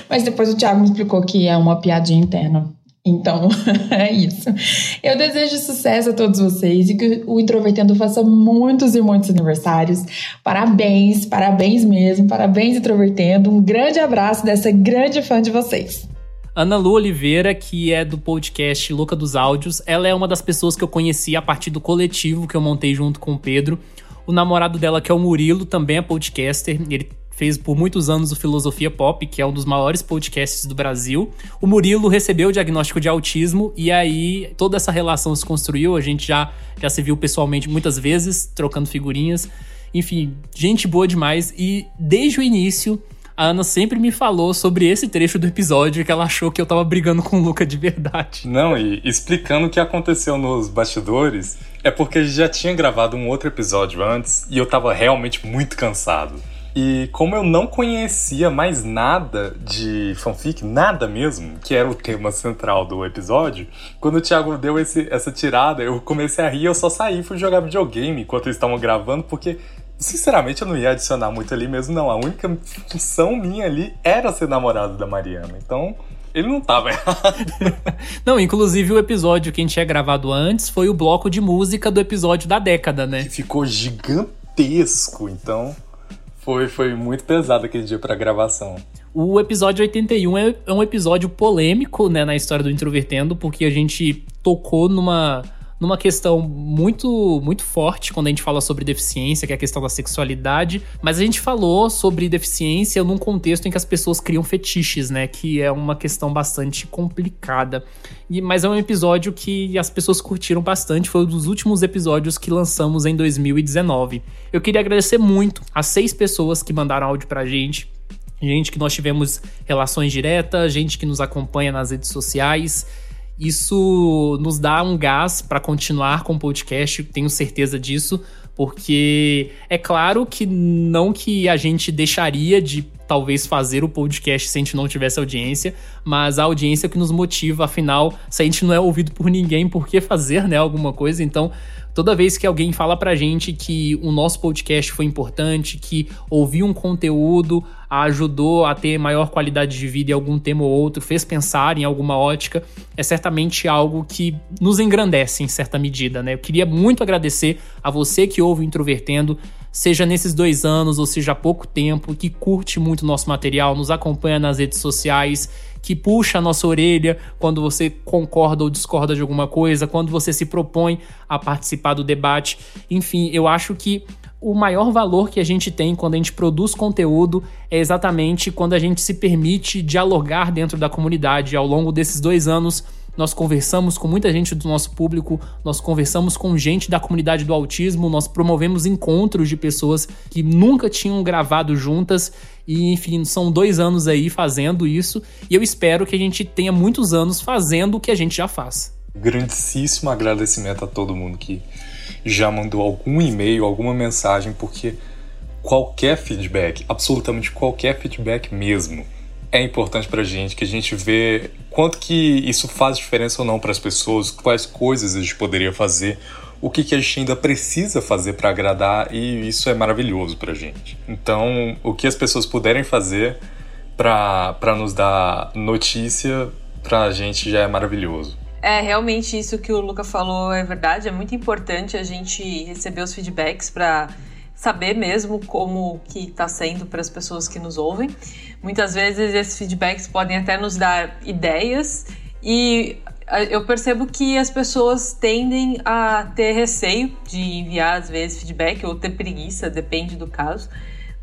Mas depois o Thiago me explicou que é uma piadinha interna. Então, é isso. Eu desejo sucesso a todos vocês e que o Introvertendo faça muitos e muitos aniversários. Parabéns, parabéns mesmo, parabéns Introvertendo. Um grande abraço dessa grande fã de vocês. Ana Lu Oliveira, que é do podcast Louca dos Áudios, ela é uma das pessoas que eu conheci a partir do coletivo que eu montei junto com o Pedro. O namorado dela, que é o Murilo, também é podcaster. Ele fez por muitos anos o Filosofia Pop, que é um dos maiores podcasts do Brasil. O Murilo recebeu o diagnóstico de autismo e aí toda essa relação se construiu. A gente já, já se viu pessoalmente muitas vezes, trocando figurinhas. Enfim, gente boa demais. E desde o início, a Ana sempre me falou sobre esse trecho do episódio que ela achou que eu tava brigando com o Luca de verdade. Não, e explicando o que aconteceu nos bastidores, é porque já tinha gravado um outro episódio antes e eu tava realmente muito cansado. E como eu não conhecia mais nada de fanfic, nada mesmo, que era o tema central do episódio, quando o Thiago deu esse, essa tirada, eu comecei a rir eu só saí e fui jogar videogame enquanto eles estavam gravando, porque Sinceramente, eu não ia adicionar muito ali mesmo, não. A única função minha ali era ser namorado da Mariana. Então, ele não tava errado. Não, inclusive o episódio que a gente tinha gravado antes foi o bloco de música do episódio da década, né? Que ficou gigantesco. Então, foi, foi muito pesado aquele dia pra gravação. O episódio 81 é, é um episódio polêmico, né, na história do Introvertendo, porque a gente tocou numa numa questão muito muito forte quando a gente fala sobre deficiência, que é a questão da sexualidade, mas a gente falou sobre deficiência num contexto em que as pessoas criam fetiches, né, que é uma questão bastante complicada. E, mas é um episódio que as pessoas curtiram bastante, foi um dos últimos episódios que lançamos em 2019. Eu queria agradecer muito as seis pessoas que mandaram áudio pra gente, gente que nós tivemos relações diretas, gente que nos acompanha nas redes sociais. Isso nos dá um gás para continuar com o podcast, tenho certeza disso, porque é claro que não que a gente deixaria de talvez fazer o podcast se a gente não tivesse audiência, mas a audiência é que nos motiva, afinal, se a gente não é ouvido por ninguém, por que fazer, né, alguma coisa? Então, toda vez que alguém fala pra gente que o nosso podcast foi importante, que ouvir um conteúdo ajudou a ter maior qualidade de vida em algum tema ou outro, fez pensar em alguma ótica, é certamente algo que nos engrandece em certa medida, né? Eu queria muito agradecer a você que ouve o Introvertendo. seja nesses dois anos ou seja há pouco tempo, que curte muito nosso material, nos acompanha nas redes sociais, que puxa a nossa orelha quando você concorda ou discorda de alguma coisa, quando você se propõe a participar do debate. Enfim, eu acho que o maior valor que a gente tem quando a gente produz conteúdo é exatamente quando a gente se permite dialogar dentro da comunidade. Ao longo desses dois anos, nós conversamos com muita gente do nosso público, nós conversamos com gente da comunidade do autismo, nós promovemos encontros de pessoas que nunca tinham gravado juntas. E, enfim, são dois anos aí fazendo isso. E eu espero que a gente tenha muitos anos fazendo o que a gente já faz. Grandíssimo agradecimento a todo mundo que já mandou algum e-mail, alguma mensagem, porque qualquer feedback, absolutamente qualquer feedback mesmo, é importante pra gente, que a gente vê quanto que isso faz diferença ou não para as pessoas, quais coisas a gente poderia fazer, o que, que a gente ainda precisa fazer para agradar e isso é maravilhoso pra gente. Então, o que as pessoas puderem fazer para nos dar notícia pra gente já é maravilhoso. É, realmente isso que o Luca falou é verdade. É muito importante a gente receber os feedbacks para saber mesmo como que está sendo para as pessoas que nos ouvem. Muitas vezes esses feedbacks podem até nos dar ideias e eu percebo que as pessoas tendem a ter receio de enviar às vezes feedback ou ter preguiça, depende do caso.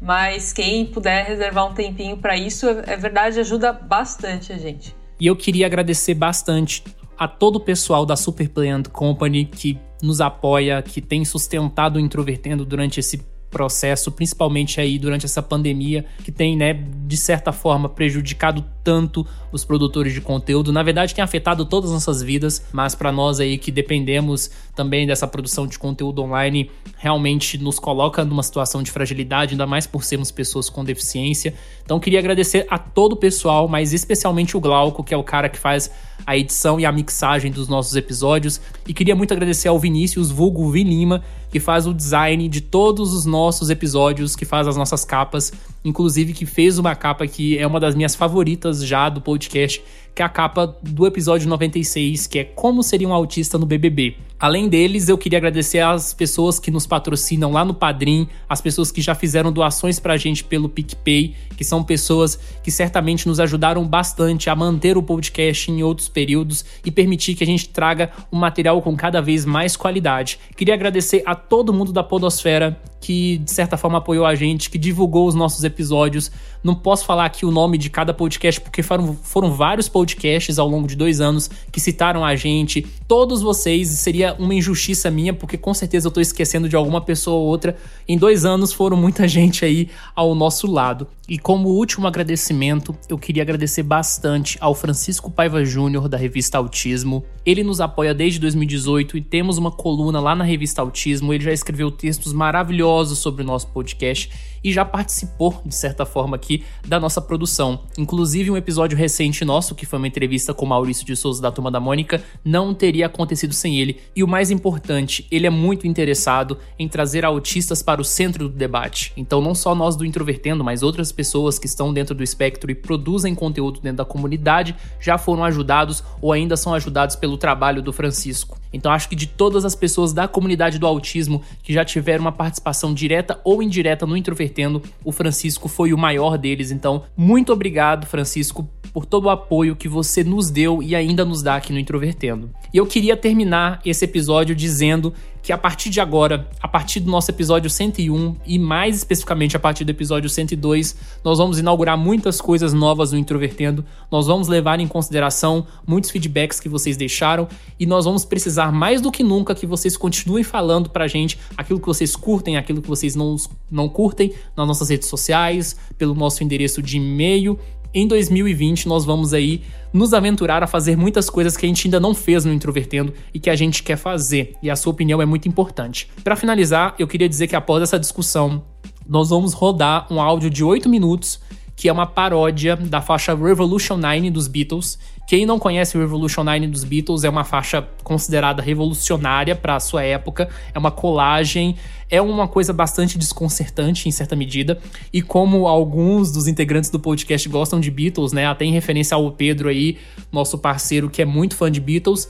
Mas quem puder reservar um tempinho para isso, é verdade, ajuda bastante a gente. E eu queria agradecer bastante a todo o pessoal da Super Plant Company que nos apoia, que tem sustentado o Introvertendo durante esse processo, principalmente aí durante essa pandemia, que tem, né, de certa forma prejudicado tanto os produtores de conteúdo. Na verdade, tem afetado todas as nossas vidas, mas para nós aí que dependemos também dessa produção de conteúdo online, realmente nos coloca numa situação de fragilidade, ainda mais por sermos pessoas com deficiência. Então, queria agradecer a todo o pessoal, mas especialmente o Glauco, que é o cara que faz a edição e a mixagem dos nossos episódios. E queria muito agradecer ao Vinícius, vulgo Vi Lima, que faz o design de todos os nossos episódios, que faz as nossas capas, inclusive que fez uma capa que é uma das minhas favoritas já do podcast, que é a capa do episódio 96, que é Como Seria um Autista no BBB. Além deles, eu queria agradecer às pessoas que nos patrocinam lá no Padrim, as pessoas que já fizeram doações pra gente pelo PicPay, que são pessoas que certamente nos ajudaram bastante a manter o podcast em outros períodos e permitir que a gente traga um material com cada vez mais qualidade. Queria agradecer a todo mundo da Podosfera que de certa forma apoiou a gente, que divulgou os nossos episódios. Não posso falar aqui o nome de cada podcast, porque foram, foram vários podcasts ao longo de dois anos que citaram a gente. Todos vocês, seria uma injustiça minha, porque com certeza eu tô esquecendo de alguma pessoa ou outra. Em dois anos foram muita gente aí ao nosso lado. E como último agradecimento, eu queria agradecer bastante ao Francisco Paiva Júnior, da revista Autismo. Ele nos apoia desde 2018 e temos uma coluna lá na revista Autismo. Ele já escreveu textos maravilhosos sobre o nosso podcast e já participou, de certa forma, aqui da nossa produção. Inclusive, um episódio recente nosso, que foi uma entrevista com Maurício de Souza da Turma da Mônica, não teria acontecido sem ele. E o mais importante, ele é muito interessado em trazer autistas para o centro do debate. Então, não só nós do Introvertendo, mas outras pessoas que estão dentro do espectro e produzem conteúdo dentro da comunidade já foram ajudados ou ainda são ajudados pelo trabalho do Francisco. Então acho que de todas as pessoas da comunidade do autismo que já tiveram uma participação direta ou indireta no Introvertendo, o Francisco foi o maior deles. Então, muito obrigado, Francisco, por todo o apoio que você nos deu e ainda nos dá aqui no Introvertendo. E eu queria terminar esse episódio dizendo que a partir de agora, a partir do nosso episódio 101 e mais especificamente a partir do episódio 102, nós vamos inaugurar muitas coisas novas no Introvertendo. Nós vamos levar em consideração muitos feedbacks que vocês deixaram e nós vamos precisar mais do que nunca que vocês continuem falando pra gente aquilo que vocês curtem, aquilo que vocês não, não curtem nas nossas redes sociais, pelo nosso endereço de e-mail em 2020 nós vamos aí nos aventurar a fazer muitas coisas que a gente ainda não fez no Introvertendo e que a gente quer fazer, e a sua opinião é muito importante. Para finalizar, eu queria dizer que após essa discussão, nós vamos rodar um áudio de 8 minutos que é uma paródia da faixa Revolution 9 dos Beatles. Quem não conhece Revolution 9 dos Beatles é uma faixa considerada revolucionária para a sua época, é uma colagem, é uma coisa bastante desconcertante em certa medida. E como alguns dos integrantes do podcast gostam de Beatles, né, até em referência ao Pedro aí, nosso parceiro que é muito fã de Beatles,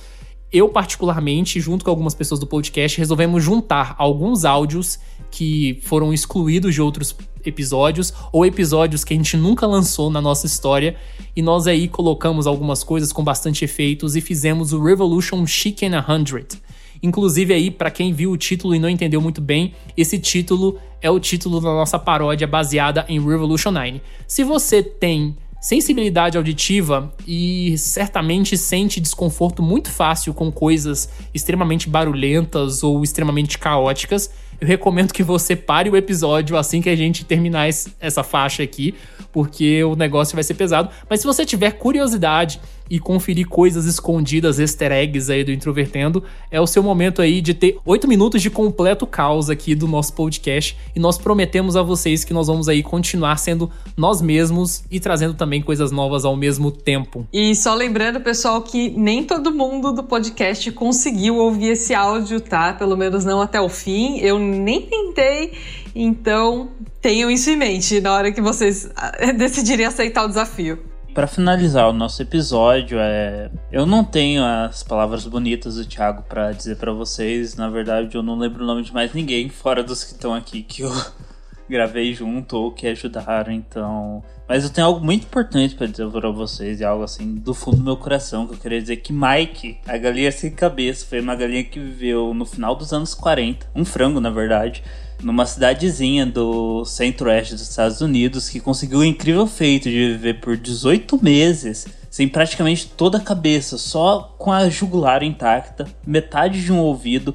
eu, particularmente, junto com algumas pessoas do podcast, resolvemos juntar alguns áudios que foram excluídos de outros episódios ou episódios que a gente nunca lançou na nossa história e nós aí colocamos algumas coisas com bastante efeitos e fizemos o Revolution Chicken 100. Inclusive aí, para quem viu o título e não entendeu muito bem, esse título é o título da nossa paródia baseada em Revolution 9. Se você tem sensibilidade auditiva e certamente sente desconforto muito fácil com coisas extremamente barulhentas ou extremamente caóticas, eu recomendo que você pare o episódio assim que a gente terminar essa faixa aqui, porque o negócio vai ser pesado. Mas se você tiver curiosidade e conferir coisas escondidas, easter eggs aí do Introvertendo, é o seu momento aí de ter oito minutos de completo caos aqui do nosso podcast. E nós prometemos a vocês que nós vamos aí continuar sendo nós mesmos e trazendo também coisas novas ao mesmo tempo. E só lembrando, pessoal, que nem todo mundo do podcast conseguiu ouvir esse áudio, tá? Pelo menos não até o fim. Eu nem tentei. Então, tenham isso em mente na hora que vocês ah, decidirem aceitar o desafio. Para finalizar o nosso episódio, é... eu não tenho as palavras bonitas do Thiago para dizer para vocês. Na verdade, eu não lembro o nome de mais ninguém fora dos que estão aqui que eu gravei junto ou que ajudaram. Então, mas eu tenho algo muito importante para dizer para vocês e algo assim do fundo do meu coração que eu queria dizer que Mike, a galinha sem cabeça, foi uma galinha que viveu no final dos anos 40, um frango na verdade numa cidadezinha do centro-oeste dos Estados Unidos que conseguiu o incrível feito de viver por 18 meses sem praticamente toda a cabeça, só com a jugular intacta, metade de um ouvido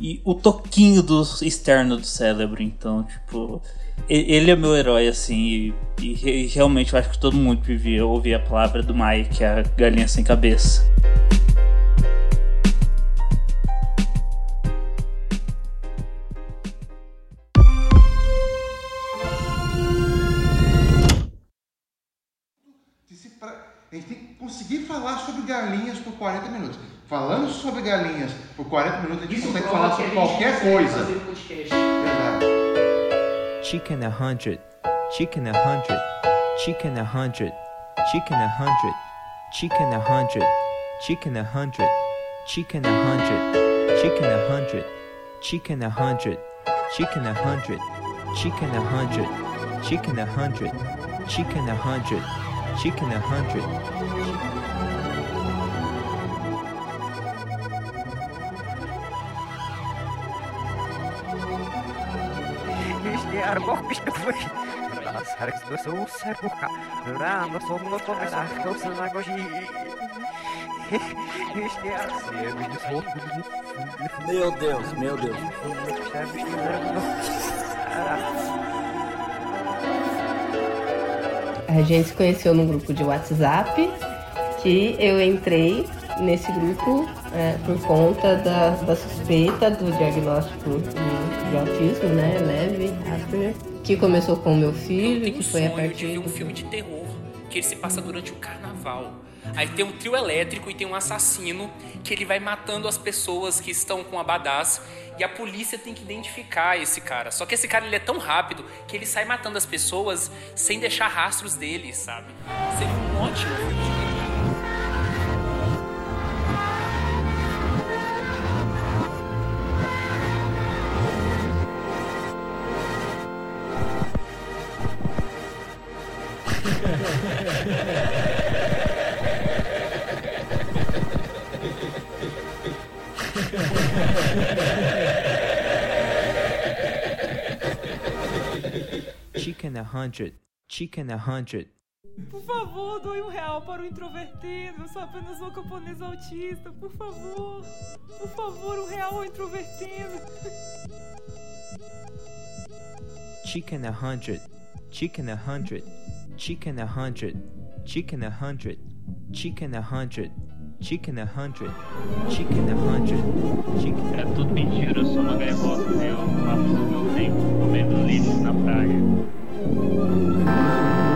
e o toquinho do externo do cérebro. Então, tipo, ele é meu herói, assim, e, e realmente eu acho que todo mundo devia ouvir a palavra do Mike, é a galinha sem cabeça. A gente tem que conseguir falar sobre galinhas por 40 minutos. Falando sobre galinhas por 40 minutos, a gente Isso consegue falar sobre qualquer coisa. Chicken a hundred, chicken a hundred, chicken a hundred, chicken a hundred, chicken a hundred, chicken a hundred, chicken a hundred, chicken a hundred, chicken a hundred, chicken a hundred, chicken a hundred, chicken a hundred, chicken a hundred. Chicken a hundred. Meu Deus, meu Deus. A gente se conheceu num grupo de WhatsApp que eu entrei nesse grupo é, por conta da, da, suspeita do diagnóstico de, de, autismo, né, leve, Asperger, que começou com o meu filho, que foi a partir de um filme de terror que ele se passa durante o carnaval. Aí tem um trio elétrico e tem um assassino que ele vai matando as pessoas que estão com abadás e a polícia tem que identificar esse cara. Só que esse cara ele é tão rápido que ele sai matando as pessoas sem deixar rastros dele, sabe? Seria um ótimo filme hundred. Chicken a hundred. Por favor, doe um real para o introvertido. Eu sou apenas um camponês autista. Por favor. Por favor, um real ao introvertido. Chicken a hundred. Chicken a hundred. Chicken a hundred. Chicken a hundred. Chicken a hundred. Chicken a hundred. Chicken a hundred. Chicken. É tudo mentira, eu sou uma gaivota. Eu passo meu tempo comendo lixo na praia. Música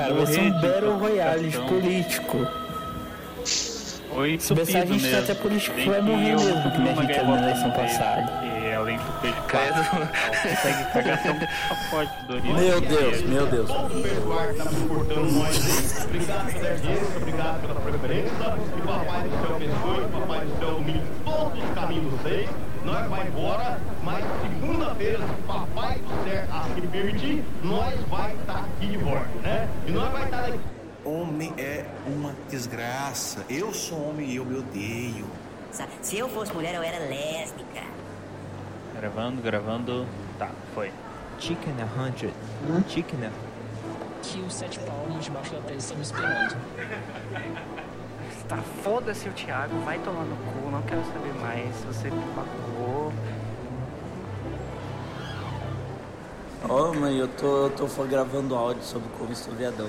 cara. Vai ser um Battle Royale político. Oi, Se pensar, a gente tem até político que vai morrer mesmo, que nem a gente teve na eleição passada. E além do peixe credo, consegue cagar tão de Doritos. Meu Deus, meu Deus. Obrigado pela audiência, obrigado pela preferência. Que papai do céu abençoe, que papai do céu ilumine todos os caminhos de vocês. Nós vai embora, mas segunda-feira, se papai do céu assim permitir, nós vai estar aqui de volta, né? E nós vai estar aqui. Homem é uma desgraça. Eu sou homem e eu me odeio. Se eu fosse mulher, eu era lésbica. Gravando, gravando. Tá, foi. Chicken a hundred. Chicken a... Que os sete palmos debaixo da testa estão me esperando. Tá, foda-se o Thiago, vai tomar no cu, não quero saber mais. Você pagou. Ó, mãe, eu tô, eu tô gravando áudio sobre como estou viadão.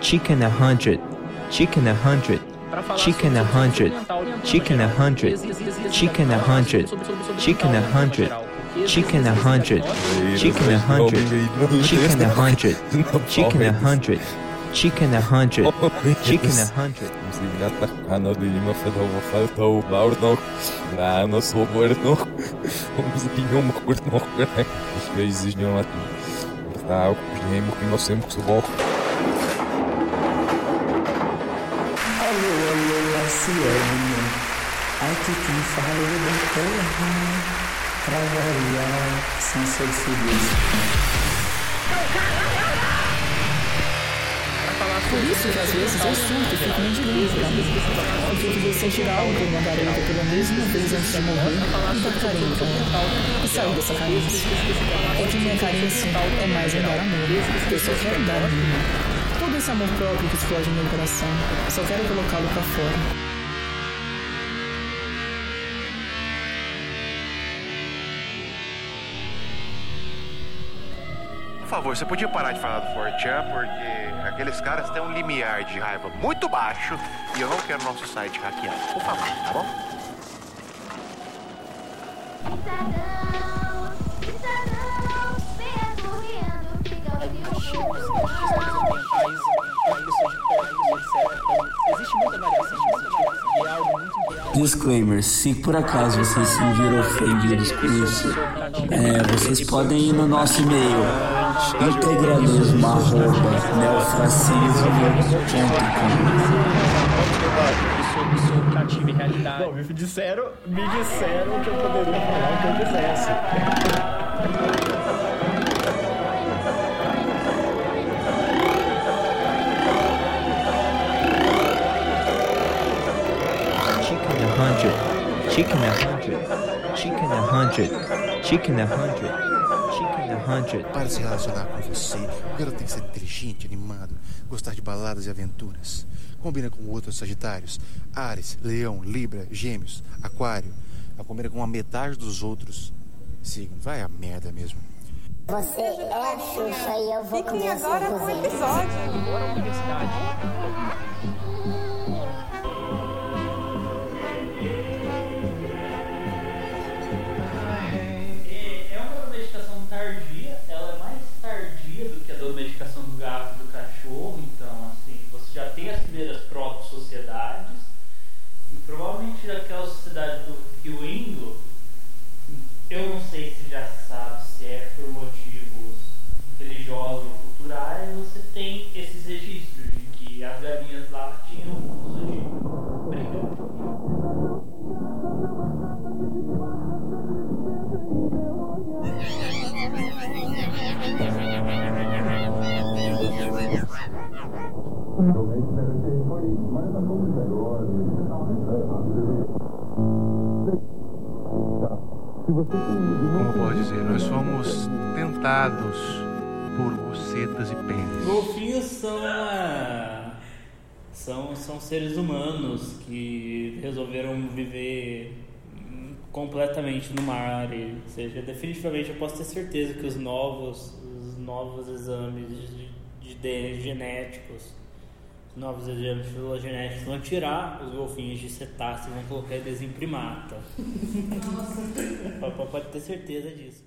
Chicken a hundred. Chicken a hundred. Chicken a hundred. Chicken a hundred. Chicken a hundred. Chicken a hundred. Chicken a hundred. Chicken a hundred. Chicken a hundred. Chicken a hundred. Chicken a Hundred. Oh, Chicken a Hundred. A la boca de todo el lado, no. No se lo puede, no. Vamos a ir a que exige un latín. Está, o que nem que nós temos que. Alô, alô, Laciane. Aqui quem fala é sem ser feliz. Por isso que às vezes eu surto e fico mendigando, cara. Eu fico de sentir algo na garota pela mesma vez antes de morrer e pra ela. E sair dessa carência. Porque minha carência é mais um dar amor. Eu só quero dar amor. Todo esse amor próprio que explode no meu coração, só quero colocá-lo pra fora. Favor, você podia parar de falar do Fortran, porque aqueles caras têm um limiar de raiva muito baixo e eu não quero nosso site hackeado. Por favor, tá bom? Disclaimer: se por acaso vocês se viram ofendidos com isso, é, vocês podem ir no nosso e-mail realidade. Bom, me disseram, me disseram que eu poderia falar o que eu quisesse. Chicken a hundred. Chicken a hundred. Chicken a hundred. Chicken a hundred. Para se relacionar com você, o garoto tem que ser inteligente, animado, gostar de baladas e aventuras. Combina com outros Sagitários, Ares, Leão, Libra, Gêmeos, Aquário. Ela combina com a metade dos outros signos. Vai a merda mesmo. Você é a Xuxa e eu vou Fiquem comer agora seu com o episódio. A universidade. Provavelmente daquela sociedade do Rio Indo, eu não sei se como posso dizer, nós somos tentados por bucetas e pênis. Golfinhos são, ah, são, são seres humanos que resolveram viver completamente no mar. E, ou seja, definitivamente eu posso ter certeza que os novos, os novos exames de, de DNA genéticos, os novos exames filogenéticos vão tirar os golfinhos de cetáceos e vão colocar eles em primata. Pode- Pode ter certeza disso.